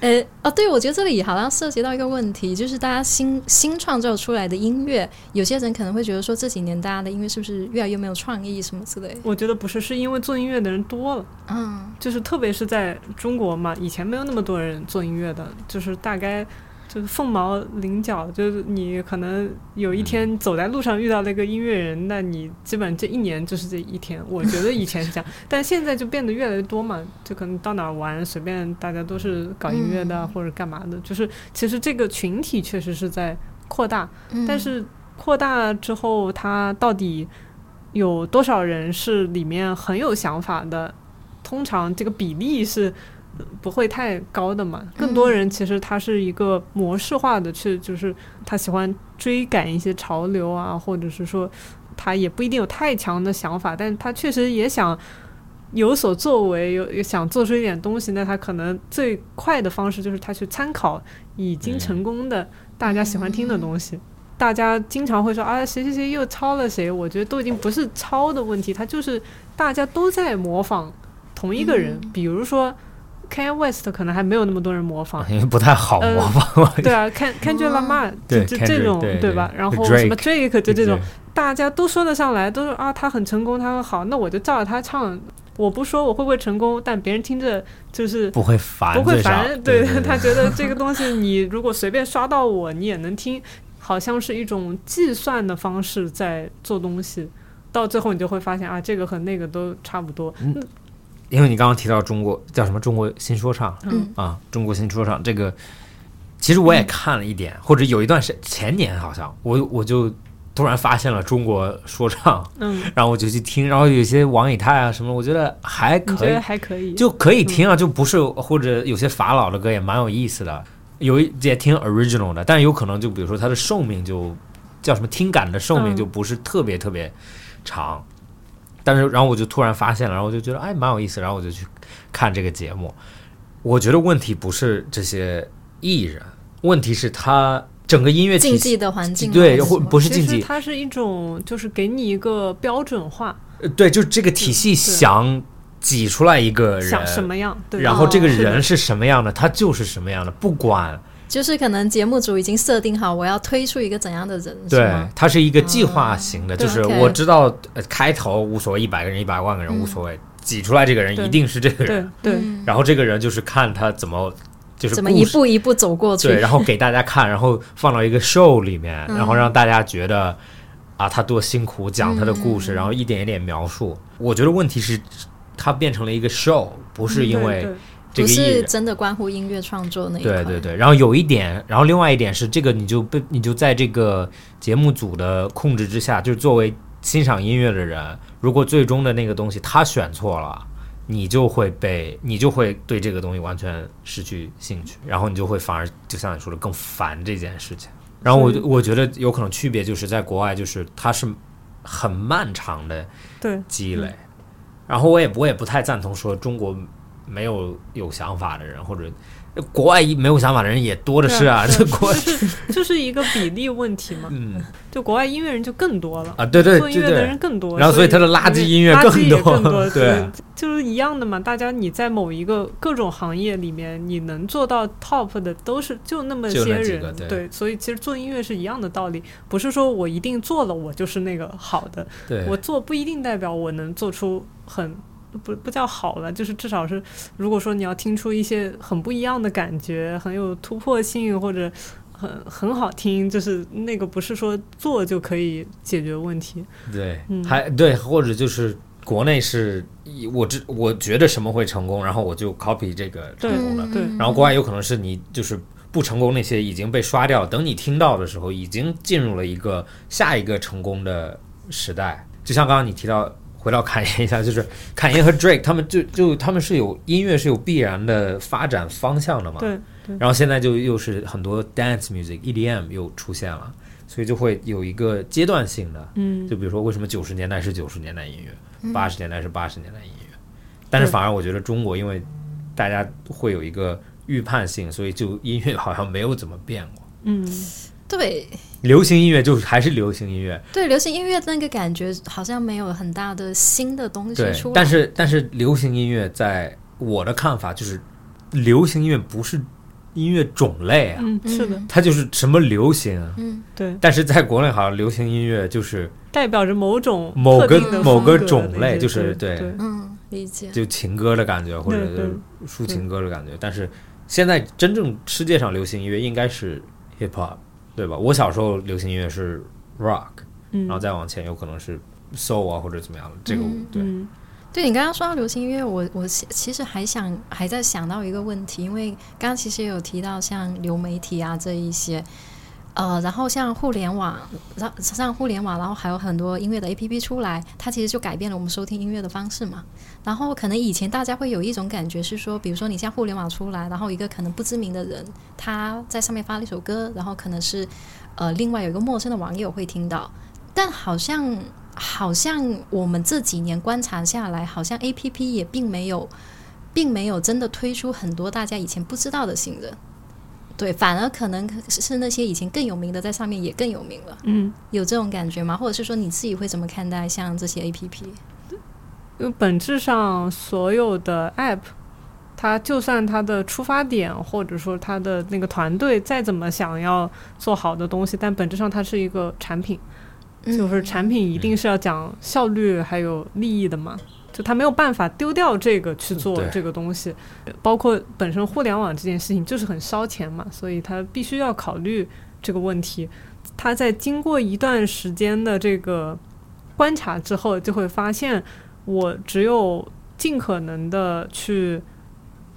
[SPEAKER 1] 呃哦，对，我觉得这里好像涉及到一个问题，就是大家新新创造出来的音乐，有些人可能会觉得说这几年大家的音乐是不是越来越没有创意什么之类。
[SPEAKER 2] 我觉得不是，是因为做音乐的人多了，
[SPEAKER 1] 嗯，
[SPEAKER 2] 就是特别是在中国嘛，以前没有那么多人做音乐的，就是大概。就是凤毛麟角，就是你可能有一天走在路上遇到了一个音乐人，那你基本这一年就是这一天。我觉得以前是这样，但现在就变得越来越多嘛，就可能到哪儿玩，随便大家都是搞音乐的或者干嘛的。就是其实这个群体确实是在扩大，但是扩大之后，它到底有多少人是里面很有想法的？通常这个比例是。不会太高的嘛？更多人其实他是一个模式化的，去就是他喜欢追赶一些潮流啊，或者是说他也不一定有太强的想法，但他确实也想有所作为，有想做出一点东西。那他可能最快的方式就是他去参考已经成功的大家喜欢听的东西。大家经常会说啊，谁谁谁又抄了谁？我觉得都已经不是抄的问题，他就是大家都在模仿同一个人，比如说。Kanye West 可能还没有那么多人模仿，
[SPEAKER 3] 因为不太好模仿。
[SPEAKER 2] 对啊，Ken Kendrick Lamar 就这种对吧？然后什么 Drake 就这种，大家都说得上来，都说啊他很成功，他很好，那我就照着他唱。我不说我会不会成功，但别人听着就是
[SPEAKER 3] 不会烦，
[SPEAKER 2] 不会烦。
[SPEAKER 3] 对
[SPEAKER 2] 他觉得这个东西，你如果随便刷到我，你也能听，好像是一种计算的方式在做东西，到最后你就会发现啊，这个和那个都差不多。
[SPEAKER 3] 因为你刚刚提到中国叫什么？中国新说唱，嗯。啊，中国新说唱这个，其实我也看了一点，或者有一段时前年好像我我就突然发现了中国说唱，
[SPEAKER 2] 嗯，
[SPEAKER 3] 然后我就去听，然后有些王以太啊什么，我觉得还可以，
[SPEAKER 2] 还可以，
[SPEAKER 3] 就可以听啊，就不是或者有些法老的歌也蛮有意思的，有一也听 original 的，但是有可能就比如说它的寿命就叫什么听感的寿命就不是特别特别长。但是，然后我就突然发现了，然后我就觉得哎，蛮有意思，然后我就去看这个节目。我觉得问题不是这些艺人，问题是他整个音乐
[SPEAKER 1] 竞技的环境，
[SPEAKER 3] 对，或不是竞技，
[SPEAKER 2] 它是一种就是给你一个标准化，
[SPEAKER 3] 对，就是这个体系想挤出来一个人
[SPEAKER 2] 想什么样，
[SPEAKER 3] 然后这个人是什么样的，他就是什么样的，不管。
[SPEAKER 1] 就是可能节目组已经设定好，我要推出一个怎样的人，
[SPEAKER 3] 对，它是一个计划型的，就是我知道开头无所谓，一百个人、一百万个人无所谓，挤出来这个人一定是这个人，
[SPEAKER 2] 对，
[SPEAKER 3] 然后这个人就是看他怎么就是
[SPEAKER 1] 怎么一步一步走过去，
[SPEAKER 3] 对，然后给大家看，然后放到一个 show 里面，然后让大家觉得啊他多辛苦，讲他的故事，然后一点一点描述。我觉得问题是，他变成了一个 show，不是因为。
[SPEAKER 1] 不是真的关乎音乐创作那一
[SPEAKER 3] 块。对对对，然后有一点，然后另外一点是，这个你就被你就在这个节目组的控制之下，就是作为欣赏音乐的人，如果最终的那个东西他选错了，你就会被你就会对这个东西完全失去兴趣，然后你就会反而就像你说的更烦这件事情。然后我我觉得有可能区别就是在国外，就是它是很漫长的积累，然后我也我也不太赞同说中国。没有有想法的人，或者国外没有想法的人也多的是啊。这国
[SPEAKER 2] 就是就是一个比例问题嘛。
[SPEAKER 3] 嗯，
[SPEAKER 2] 就国外音乐人就更多了
[SPEAKER 3] 啊。对对，
[SPEAKER 2] 做音乐的人更多，
[SPEAKER 3] 然后所以他的垃圾音乐更
[SPEAKER 2] 多。
[SPEAKER 3] 对，
[SPEAKER 2] 就是一样的嘛。大家你在某一个各种行业里面，你能做到 top 的都是就那么些人。对，所以其实做音乐是一样的道理，不是说我一定做了我就是那个好的。
[SPEAKER 3] 对，
[SPEAKER 2] 我做不一定代表我能做出很。不不叫好了，就是至少是，如果说你要听出一些很不一样的感觉，很有突破性，或者很很好听，就是那个不是说做就可以解决问题。
[SPEAKER 3] 对，还对，或者就是国内是，我知我觉得什么会成功，然后我就 copy 这个成功的，
[SPEAKER 2] 对。
[SPEAKER 3] 然后国外有可能是你就是不成功那些已经被刷掉，等你听到的时候，已经进入了一个下一个成功的时代。就像刚刚你提到。回到侃爷一下，就是侃爷和 Drake 他们就就他们是有音乐是有必然的发展方向的嘛？
[SPEAKER 2] 对。
[SPEAKER 3] 然后现在就又是很多 dance music EDM 又出现了，所以就会有一个阶段性的，
[SPEAKER 2] 嗯，
[SPEAKER 3] 就比如说为什么九十年代是九十年代音乐，八十年代是八十年代音乐，但是反而我觉得中国因为大家会有一个预判性，所以就音乐好像没有怎么变过。
[SPEAKER 2] 嗯，
[SPEAKER 1] 对。
[SPEAKER 3] 流行音乐就是还是流行音乐，
[SPEAKER 1] 对，流行音乐那个感觉好像没有很大的新的东西
[SPEAKER 3] 对
[SPEAKER 1] 出来。，
[SPEAKER 3] 但是但是流行音乐在我的看法就是，流行音乐不是音乐种类啊，
[SPEAKER 2] 嗯，是的，
[SPEAKER 3] 它就是什么流行。啊。
[SPEAKER 1] 嗯，
[SPEAKER 2] 对，
[SPEAKER 3] 但是在国内好像流行音乐就是
[SPEAKER 2] 代表着某种
[SPEAKER 3] 某个某个种类就是对。
[SPEAKER 1] 嗯，理解。
[SPEAKER 3] 就情歌的感觉，或者抒情歌的感觉。但是现在真正世界上流行音乐应该是 hip hop，对吧？我小时候流行音乐是 rock，
[SPEAKER 2] 嗯，
[SPEAKER 3] 然后再往前有可能是 soul 啊或者怎么样的。这个
[SPEAKER 1] 嗯
[SPEAKER 3] 对，
[SPEAKER 2] 嗯
[SPEAKER 1] 对你刚刚说到流行音乐，我我其其实还想还在想到一个问题，因为刚刚其实也有提到像流媒体啊这一些，呃，然后像互联网，然像互联网，然后还有很多音乐的 A P P 出来，它其实就改变了我们收听音乐的方式嘛。然后可能以前大家会有一种感觉是说，比如说你像互联网出来，然后一个可能不知名的人他在上面发了一首歌，然后可能是呃另外有一个陌生的网友会听到，但好像好像我们这几年观察下来，好像 A P P 也并没有并没有真的推出很多大家以前不知道的新人。对，反而可能是那些以前更有名的，在上面也更有名了，
[SPEAKER 2] 嗯，
[SPEAKER 1] 有这种感觉吗？或者是说你自己会怎么看待像这些 A P P？
[SPEAKER 2] 因为本质上所有的 App，它就算它的出发点或者说它的那个团队再怎么想要做好的东西，但本质上它是一个产品，就是产品一定是要讲效率还有利益的嘛。就它没有办法丢掉这个去做这个东西，包括本身互联网这件事情就是很烧钱嘛，所以它必须要考虑这个问题。它在经过一段时间的这个观察之后，就会发现，我只有尽可能的去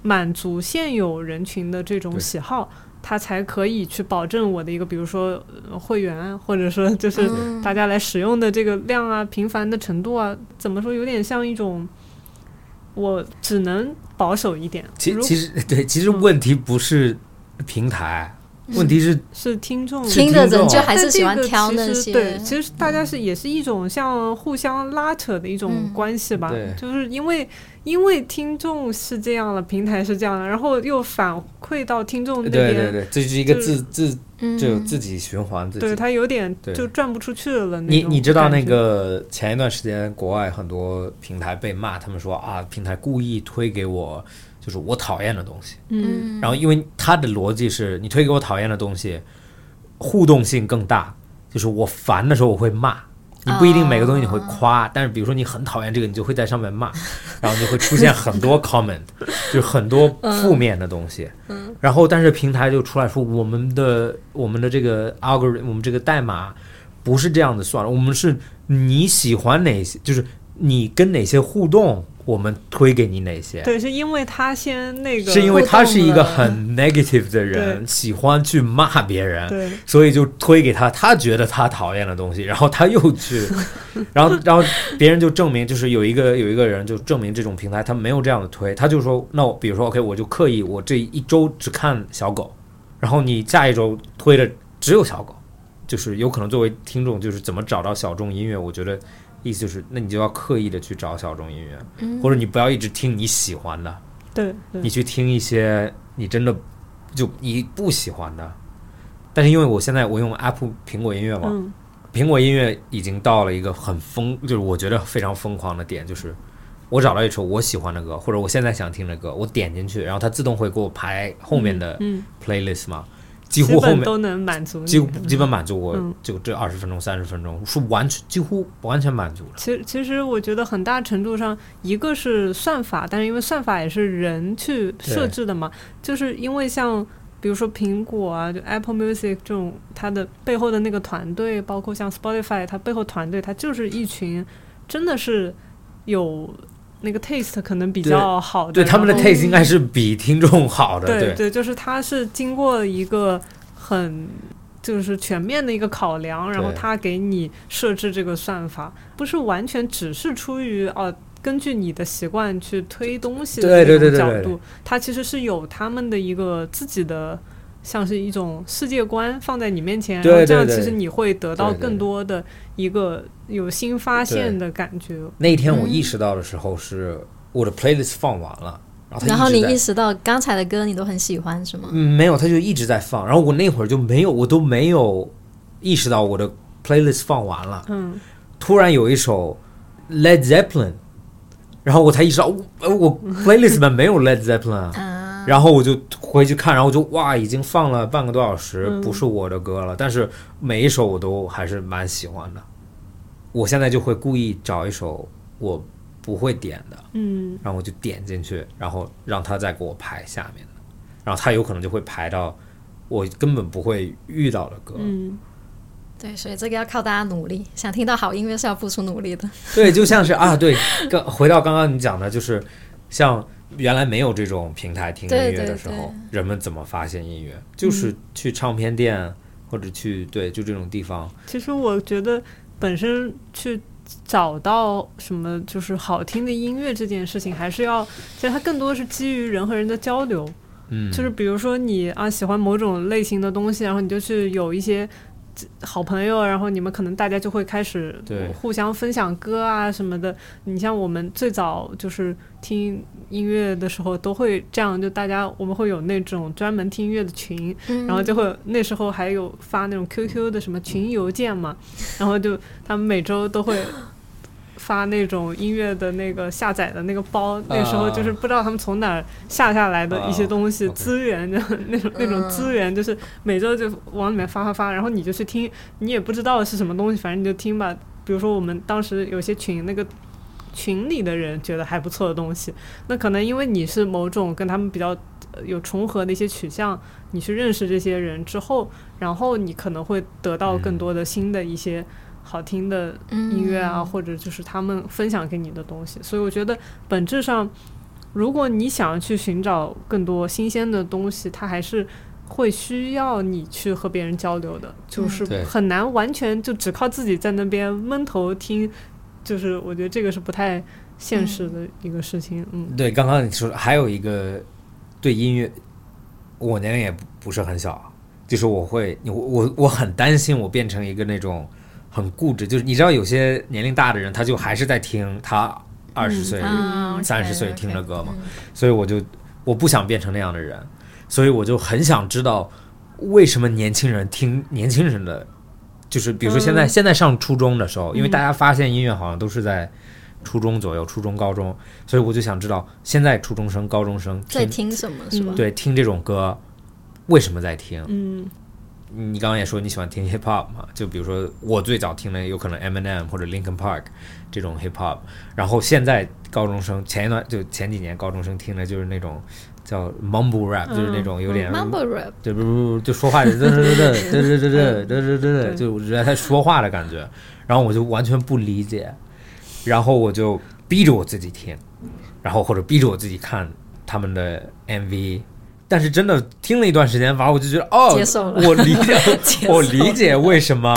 [SPEAKER 2] 满足现有人群的这种喜好，它才可以去保证我的一个，比如说、呃会员啊，或者说就是
[SPEAKER 1] 嗯。
[SPEAKER 2] 大家来使用的这个量啊、频繁的程度啊，怎么说，有点像一种，我只能保守一点。如
[SPEAKER 3] 其其实对，其实问题不是平台，问题是
[SPEAKER 2] 是听众
[SPEAKER 1] 听的人就
[SPEAKER 3] 啊
[SPEAKER 1] 还是喜欢
[SPEAKER 2] 但这个
[SPEAKER 1] 挑那
[SPEAKER 2] 其实
[SPEAKER 1] 些，
[SPEAKER 2] 对，其实大家是也是一种像互相拉扯的一种
[SPEAKER 1] 嗯。
[SPEAKER 2] 关系吧，
[SPEAKER 3] 对。
[SPEAKER 2] 就是因为因为听众是这样了，平台是这样的，然后又反馈到听众那边，
[SPEAKER 3] 对对对，这就是一个自自
[SPEAKER 1] 嗯，
[SPEAKER 3] 就自己循环自己。
[SPEAKER 2] 对他有点就转不出去了
[SPEAKER 3] 你你知道那个前一段时间国外很多平台被骂，他们说啊，平台故意推给我就是我讨厌的东西。
[SPEAKER 2] 嗯。
[SPEAKER 1] 嗯，
[SPEAKER 3] 然后因为他的逻辑是你推给我讨厌的东西，互动性更大，就是我烦的时候我会骂。你不一定每个东西你会夸，但是比如说你很讨厌这个，你就会在上面骂，然后就会出现很多 comment，就是很多负面的东西。嗯，然后但是平台就出来说我们的我们的这个 algorithm，我们这个代码不是这样子算了，我们是你喜欢哪些，就是你跟哪些互动，我们推给你哪些。
[SPEAKER 2] 对，是因为他先那个
[SPEAKER 3] 是因为他是一个很 negative 的人，喜欢去骂别人，
[SPEAKER 2] 对。
[SPEAKER 3] 所以就推给他他觉得他讨厌的东西，然后他又去，然后然后别人就证明，就是有一个有一个人就证明这种平台他没有这样的推，他就说，那我比如说 OK，我就刻意我这一周只看小狗，然后你下一周推的只有小狗，就是有可能作为听众就是怎么找到小众音乐，我觉得意思就是那你就要刻意的去找小众音乐，
[SPEAKER 1] 嗯
[SPEAKER 3] 或者你不要一直听你喜欢的。
[SPEAKER 2] 对对
[SPEAKER 3] 你去听一些你真的就你不喜欢的。但是因为我现在我用 Apple 苹果音乐嘛，
[SPEAKER 2] 嗯
[SPEAKER 3] 苹果音乐已经到了一个很疯，就是我觉得非常疯狂的点，就是我找到一首我喜欢的歌，或者我现在想听的歌，我点进去，然后它自动会给我排后面的
[SPEAKER 2] 嗯
[SPEAKER 3] ，playlist 嘛，几
[SPEAKER 2] 基
[SPEAKER 3] 乎后面
[SPEAKER 2] 本都能满足你。
[SPEAKER 3] 几乎基本满足我
[SPEAKER 2] 嗯
[SPEAKER 3] 就这二十分钟、三十分钟是完全几乎完全满足了。
[SPEAKER 2] 其实，其实我觉得很大程度上，一个是算法，但是因为算法也是人去设置的嘛，就是因为像比如说苹果啊，就 Apple Music 这种，它的背后的那个团队，包括像 Spotify，它背后团队，它就是一群真的是有那个 taste 可能比较好的，
[SPEAKER 3] 对他们的 taste 应该是比听众好的，
[SPEAKER 2] 对
[SPEAKER 3] 对
[SPEAKER 2] 就是它是经过一个很就是全面的一个考量，然后
[SPEAKER 3] 对
[SPEAKER 2] 它给你设置这个算法，不是完全只是出于哦、根据你的习惯去推东西的这种角度，它其实是有他们的一个自己的。像是一种世界观放在你面前，
[SPEAKER 3] 对
[SPEAKER 2] 然后这样其实你会得到更多的一个有新发现的感觉。
[SPEAKER 3] 那天我
[SPEAKER 1] 嗯
[SPEAKER 3] 意识到的时候是我的 playlist 放完了，然后
[SPEAKER 1] 你意识到刚才的歌你都很喜欢是吗？
[SPEAKER 3] 嗯，没有，他就一直在放。然后我那会儿就没有，我都没有意识到我的 playlist 放完了。
[SPEAKER 2] 嗯，
[SPEAKER 3] 突然有一首 Led Zeppelin，然后我才意识到，我，我 playlist 里面没有 Led Zeppelin 啊。
[SPEAKER 1] 啊，
[SPEAKER 3] 然后我就回去看，然后我就哇，已经放了半个多小时，
[SPEAKER 2] 嗯
[SPEAKER 3] 不是我的歌了。但是每一首我都还是蛮喜欢的。我现在就会故意找一首我不会点的，
[SPEAKER 2] 嗯，
[SPEAKER 3] 然后我就点进去，然后让他再给我排下面的，然后他有可能就会排到我根本不会遇到的歌。
[SPEAKER 2] 嗯，
[SPEAKER 1] 对，所以这个要靠大家努力。想听到好音乐是要付出努力的。
[SPEAKER 3] 对，就像是啊，对，刚回到刚刚你讲的，就是像原来没有这种平台听音乐的时候，
[SPEAKER 1] 对
[SPEAKER 3] 人们怎么发现音乐？就是去唱片店或者去对，就这种地方。
[SPEAKER 2] 其实我觉得本身去找到什么就是好听的音乐这件事情，还是要，其实它更多是基于人和人的交流。
[SPEAKER 3] 嗯，
[SPEAKER 2] 就是比如说你啊喜欢某种类型的东西，然后你就去有一些好朋友，然后你们可能大家就会开始互相分享歌啊什么的。你像我们最早就是听音乐的时候，都会这样，就大家我们会有那种专门听音乐的群，
[SPEAKER 1] 嗯
[SPEAKER 2] 然后就会那时候还有发那种 QQ 的什么群邮件嘛，然后就他们每周都会发那种音乐的那个下载的那个包，那时候就是不知道他们从哪儿下下来的一些东西、
[SPEAKER 3] 啊
[SPEAKER 2] 资源，就 那种那种资源，就是每周就往里面发发发，然后你就去听，你也不知道是什么东西，反正你就听吧。比如说我们当时有些群那个。群里的人觉得还不错的东西，那可能因为你是某种跟他们比较呃有重合的一些取向，你去认识这些人之后，然后你可能会得到更多的新的一些好听的音乐啊，
[SPEAKER 1] 嗯
[SPEAKER 2] 或者就是他们分享给你的东西。所以我觉得本质上，如果你想要去寻找更多新鲜的东西，它还是会需要你去和别人交流的，就是很难完全就只靠自己在那边闷头听，就是我觉得这个是不太现实的一个事情。嗯
[SPEAKER 3] 对，刚刚你说还有一个对音乐，我年龄也不不是很小，就是我会我我我很担心我变成一个那种很固执，就是你知道有些年龄大的人，他就还是在听他二十岁、
[SPEAKER 1] 啊
[SPEAKER 3] 三十岁听的歌嘛，
[SPEAKER 1] 嗯。
[SPEAKER 3] 所以我就我不想变成那样的人，所以我就很想知道为什么年轻人听年轻人的，就是比如说现在、
[SPEAKER 2] 嗯。
[SPEAKER 3] 现在上初中的时候，因为
[SPEAKER 2] 嗯
[SPEAKER 3] 大家发现音乐好像都是在初中左右，初中高中，所以我就想知道现在初中生、高中生
[SPEAKER 1] 在
[SPEAKER 3] 听
[SPEAKER 1] 听什么是吧？
[SPEAKER 3] 对听这种歌为什么在听？
[SPEAKER 2] 嗯
[SPEAKER 3] 你刚刚也说你喜欢听 hip hop 嘛？就比如说我最早听的有可能 Eminem 或者 Linkin Park 这种 hip hop，然后现在高中生前一段就前几年高中生听的就是那种叫 mumble rap，、
[SPEAKER 2] 嗯
[SPEAKER 3] 就是那种有点
[SPEAKER 1] Mumble rap，
[SPEAKER 3] 对不不不就说话就嘚嘚嘚嘚嘚嘚嘚嘚嘚嘚嘚，就我觉得他说话的感觉，然后我就完全不理解，然后我就逼着我自己听，然后或者逼着我自己看他们的 MV。但是真的听了一段时间，反正我就觉得哦，
[SPEAKER 1] 接受了
[SPEAKER 3] 我理解，我理解为什么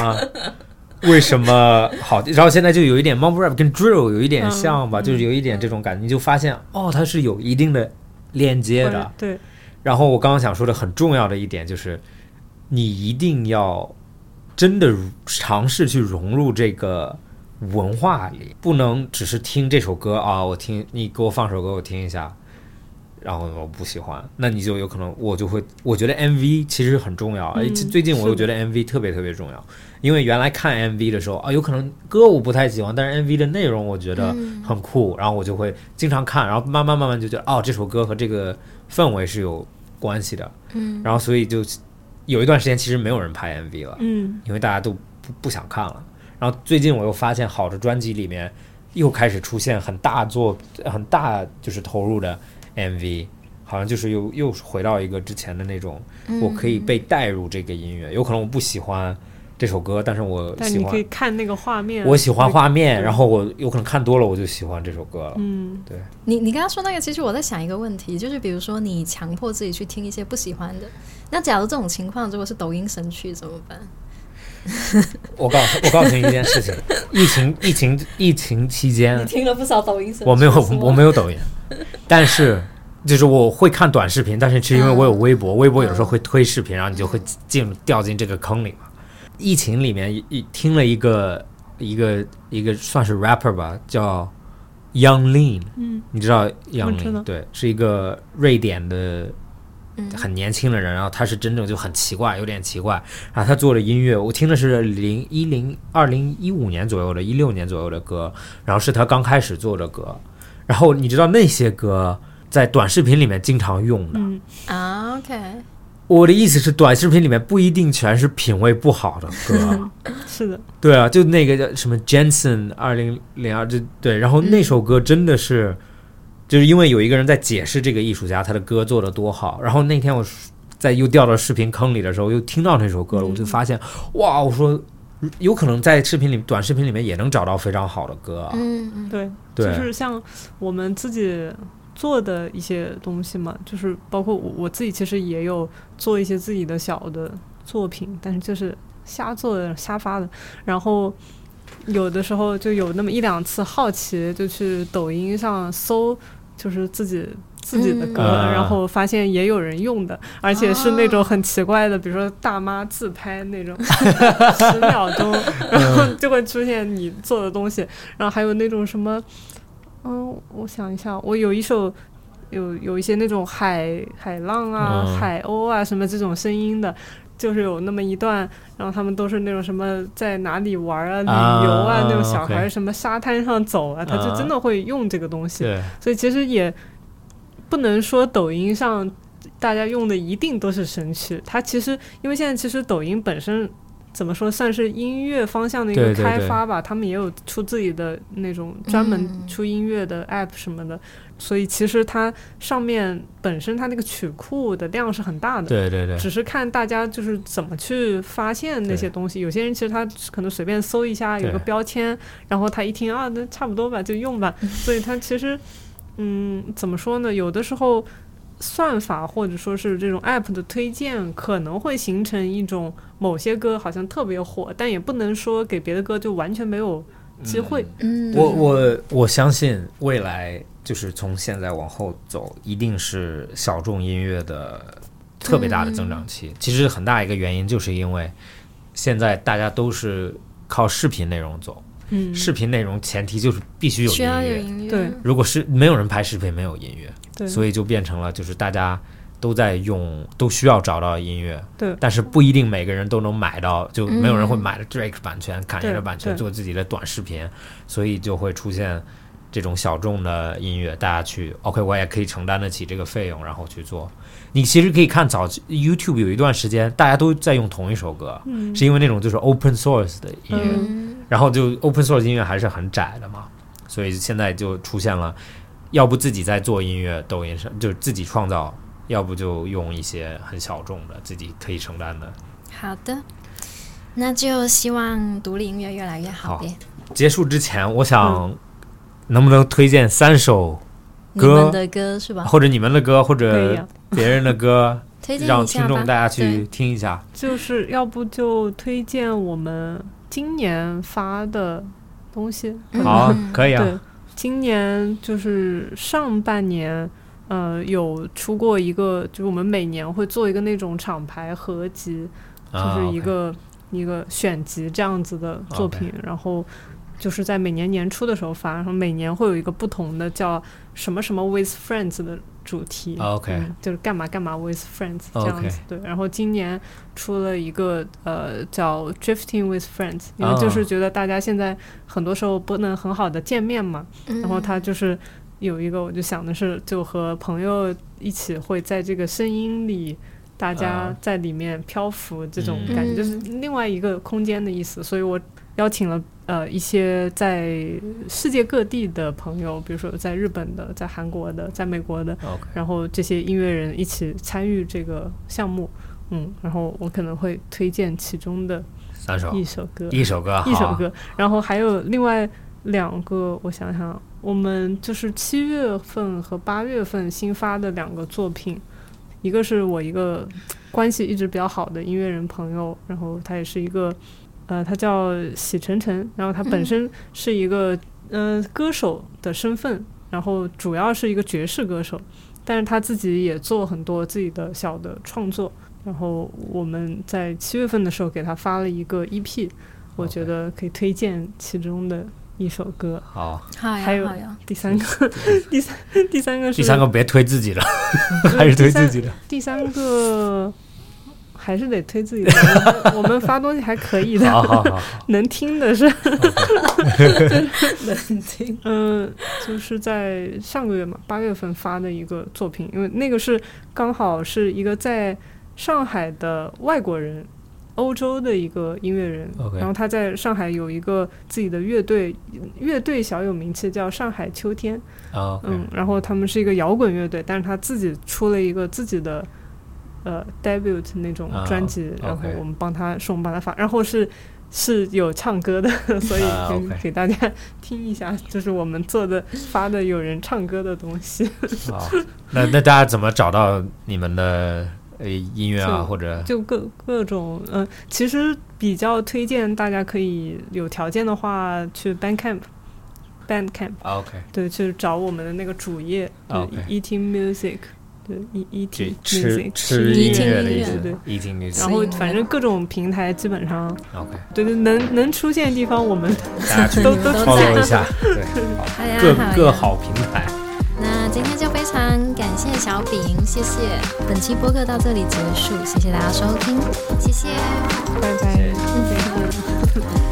[SPEAKER 3] 为什么好。然后现在就有一点 mumble rap 跟 drill 有一点像吧，
[SPEAKER 2] 嗯
[SPEAKER 3] 就是有一点这种感觉，你就发现哦，它是有一定的链接的。
[SPEAKER 2] 对，
[SPEAKER 3] 然后我刚刚想说的很重要的一点就是，你一定要真的尝试去融入这个文化里，不能只是听这首歌啊，我听你给我放首歌我听一下，然后我不喜欢，那你就有可能我就会，我觉得 MV 其实很重要，而且
[SPEAKER 2] 嗯
[SPEAKER 3] 最近我又觉得 MV 特别特别重要，因为原来看 MV 的时候啊，有可能歌我不太喜欢，但是 MV 的内容我觉得
[SPEAKER 1] 嗯
[SPEAKER 3] 很酷，然后我就会经常看，然后慢慢慢慢就觉得哦，这首歌和这个氛围是有关系的，
[SPEAKER 1] 嗯，
[SPEAKER 3] 然后所以就有一段时间其实没有人拍 MV 了，
[SPEAKER 2] 嗯。
[SPEAKER 3] 因为大家都不不想看了。然后最近我又发现好的专辑里面又开始出现很大作很大就是投入的 MV，好像就是又又回到一个之前的那种，我可以被带入这个音乐。有可能我不喜欢这首歌，但是我喜欢
[SPEAKER 2] 但你可以看那个画面，
[SPEAKER 3] 我喜欢画面，然后我有可能看多了我就喜欢这首歌了。
[SPEAKER 2] 嗯对
[SPEAKER 1] 你你刚刚说那个，其实我在想一个问题，就是比如说你强迫自己去听一些不喜欢的，那假如这种情况如果是抖音神曲怎么办？
[SPEAKER 3] 我告诉我告诉你一件事情，疫情疫情疫情期间，
[SPEAKER 1] 听了不少抖音神曲，
[SPEAKER 3] 我没有我没有抖音，但是就是我会看短视频，但是是因为我有微博，微博有时候会推视频，然后你就会进掉进这个坑里嘛。疫情里面一听了一个一个一个算是 rapper 吧，叫 Young Lean，
[SPEAKER 2] 嗯，
[SPEAKER 3] 你知道 Young Lean 对，是一个瑞典的。很年轻的人，然后他是真正就很奇怪，有点奇怪。然后他做的音乐，我听的是零一零二零一五年左右的，一六年左右的歌，然后是他刚开始做的歌。然后你知道那些歌在短视频里面经常用的
[SPEAKER 1] 啊？OK，
[SPEAKER 3] 我的意思是，短视频里面不一定全是品味不好的歌。
[SPEAKER 2] 是的，
[SPEAKER 3] 对啊，就那个叫什么 Jensen 二零零二，就对。然后那首歌真的是。就是因为有一个人在解释这个艺术家他的歌做的多好，然后那天我在又掉到视频坑里的时候，又听到那首歌了，我就发现哇，我说有可能在视频里短视频里面也能找到非常好的歌。
[SPEAKER 1] 嗯，
[SPEAKER 2] 对，就是像我们自己做的一些东西嘛，就是包括我我自己其实也有做一些自己的小的作品，但是就是瞎做的瞎发的，然后有的时候就有那么一两次好奇，就去抖音上搜。就是自己自己的歌，然后发现也有人用的，而且是那种很奇怪的，比如说大妈自拍那种，十秒钟，然后就会出现你做的东西，然后还有那种什么，嗯，我想一下，我有一首有有一些那种海海浪啊、海鸥啊什么这种声音的。就是有那么一段，然后他们都是那种什么在哪里玩啊、旅游啊，那种小孩什么沙滩上走啊，他就真的会用这个东西。所以其实也不能说抖音上大家用的一定都是神曲。它其实因为现在其实抖音本身怎么说算是音乐方向的一个开发吧，他们也有出自己的那种专门出音乐的 app 什么的。所以其实它上面本身它那个曲库的量是很大的，
[SPEAKER 3] 对对对，
[SPEAKER 2] 只是看大家就是怎么去发现那些东西。有些人其实他可能随便搜一下，有个标签，然后他一听啊，那差不多吧，就用吧。所以它其实，嗯，怎么说呢？有的时候算法或者说是这种 app 的推荐可能会形成一种某些歌好像特别火，但也不能说给别的歌就完全没有机会。
[SPEAKER 1] 嗯，
[SPEAKER 3] 我我我相信未来。就是从现在往后走，一定是小众音乐的特别大的增长期。其实很大一个原因，就是因为现在大家都是靠视频内容走。
[SPEAKER 2] 嗯，
[SPEAKER 3] 视频内容前提就是必须有
[SPEAKER 1] 音
[SPEAKER 2] 乐。对，
[SPEAKER 3] 如果是没有人拍视频，没有音乐。
[SPEAKER 2] 对，
[SPEAKER 3] 所以就变成了就是大家都在用，都需要找到音乐。
[SPEAKER 2] 对，
[SPEAKER 3] 但是不一定每个人都能买到，就没有人会买 Drake 版权、侃爷的版权做自己的短视频，所以就会出现。这种小众的音乐，大家去 OK，我也可以承担得起这个费用，然后去做。你其实可以看早 YouTube 有一段时间，大家都在用同一首歌，是因为那种就是 Open Source 的音乐，然后就 Open Source 音乐还是很窄的嘛，所以现在就出现了，要不自己在做音乐，抖音上就自己创造，要不就用一些很小众的，自己可以承担的。
[SPEAKER 1] 好的，那就希望独立音乐越来越好呗。
[SPEAKER 3] 结束之前，我想。能不能推荐三首歌
[SPEAKER 1] 的歌是吧？
[SPEAKER 3] 或者你们的歌，或者别人的歌，
[SPEAKER 1] 推荐
[SPEAKER 3] 让听众大家去听一下。
[SPEAKER 2] 就是要不就推荐我们今年发的东西。
[SPEAKER 3] 好，可以啊。
[SPEAKER 2] 对，今年就是上半年，呃，有出过一个，就是我们每年会做一个那种厂牌合集，就是一个一个选集这样子的作品，然后。就是在每年年初的时候发，然后每年会有一个不同的叫什么什么 with friends 的主题
[SPEAKER 3] ，OK，
[SPEAKER 2] 就是干嘛干嘛 with friends 这样子。对，然后今年出了一个呃叫 drifting with friends，因为就是觉得大家现在很多时候不能很好的见面嘛，然后他就是有一个，我就想的是就和朋友一起会在这个声音里，大家在里面漂浮这种感觉，就是另外一个空间的意思，所以我。邀请了呃一些在世界各地的朋友，比如说在日本的、在韩国的、在美国的，然后这些音乐人一起参与这个项目，嗯，然后我可能会推荐其中的
[SPEAKER 3] 三首。
[SPEAKER 2] 一首歌，
[SPEAKER 3] 一首歌，
[SPEAKER 2] 一首歌，然后还有另外两个，我想想，我们就是七月份和八月份新发的两个作品，一个是我一个关系一直比较好的音乐人朋友，然后他也是一个。呃，他叫喜晨晨，然后他本身是一个呃歌手的身份，然后主要是一个爵士歌手，但是他自己也做很多自己的小的创作。然后我们在七月份的时候给他发了一个 EP，我觉得可以推荐其中的一首歌。
[SPEAKER 3] 好，
[SPEAKER 2] 还有。第三个，第三第三个是
[SPEAKER 3] 第三个别推自己了，还是推自己的。
[SPEAKER 2] 第三个还是得推自己的，我们发东西还可以的，
[SPEAKER 3] 好好好，
[SPEAKER 2] 能听的是，
[SPEAKER 1] 能听。
[SPEAKER 2] 嗯，就是在上个月嘛，八月份发的一个作品，因为那个是刚好是一个在上海的外国人。欧洲的一个音乐人然后他在上海有一个自己的乐队，乐队小有名气，叫上海秋天。
[SPEAKER 3] 啊，
[SPEAKER 2] 嗯，然后他们是一个摇滚乐队，但是他自己出了一个自己的呃 debut 那种
[SPEAKER 3] 啊
[SPEAKER 2] 专辑，然后我们帮他是我们帮他发，然后是是有唱歌的，所以
[SPEAKER 3] 啊
[SPEAKER 2] 给、给大家听一下，就是我们做的发的有人唱歌的东西，
[SPEAKER 3] 好，那那大家怎么找到你们的呃音乐啊，
[SPEAKER 2] 就
[SPEAKER 3] 或者？
[SPEAKER 2] 就各各种嗯、呃其实比较推荐大家可以有条件的话去 Bandcamp。Bandcamp
[SPEAKER 3] 啊 OK
[SPEAKER 2] 对，去找我们的那个主页，Eating Music，对，E
[SPEAKER 3] 这
[SPEAKER 2] Eating
[SPEAKER 3] 吃吃
[SPEAKER 1] 音
[SPEAKER 3] 音乐的意思
[SPEAKER 2] 对对
[SPEAKER 3] ，eating music。
[SPEAKER 2] 然后反正各种平台基本上
[SPEAKER 3] ，OK，
[SPEAKER 2] 对对，能能出现的地方我们
[SPEAKER 3] 大家
[SPEAKER 2] 都都
[SPEAKER 1] 都
[SPEAKER 3] follow
[SPEAKER 1] 在
[SPEAKER 3] 一下，对，各各好平台。
[SPEAKER 1] 那今天就非常感谢小饼，谢谢。本期播客到这里结束，谢谢大家收听，谢谢。
[SPEAKER 2] 拜拜。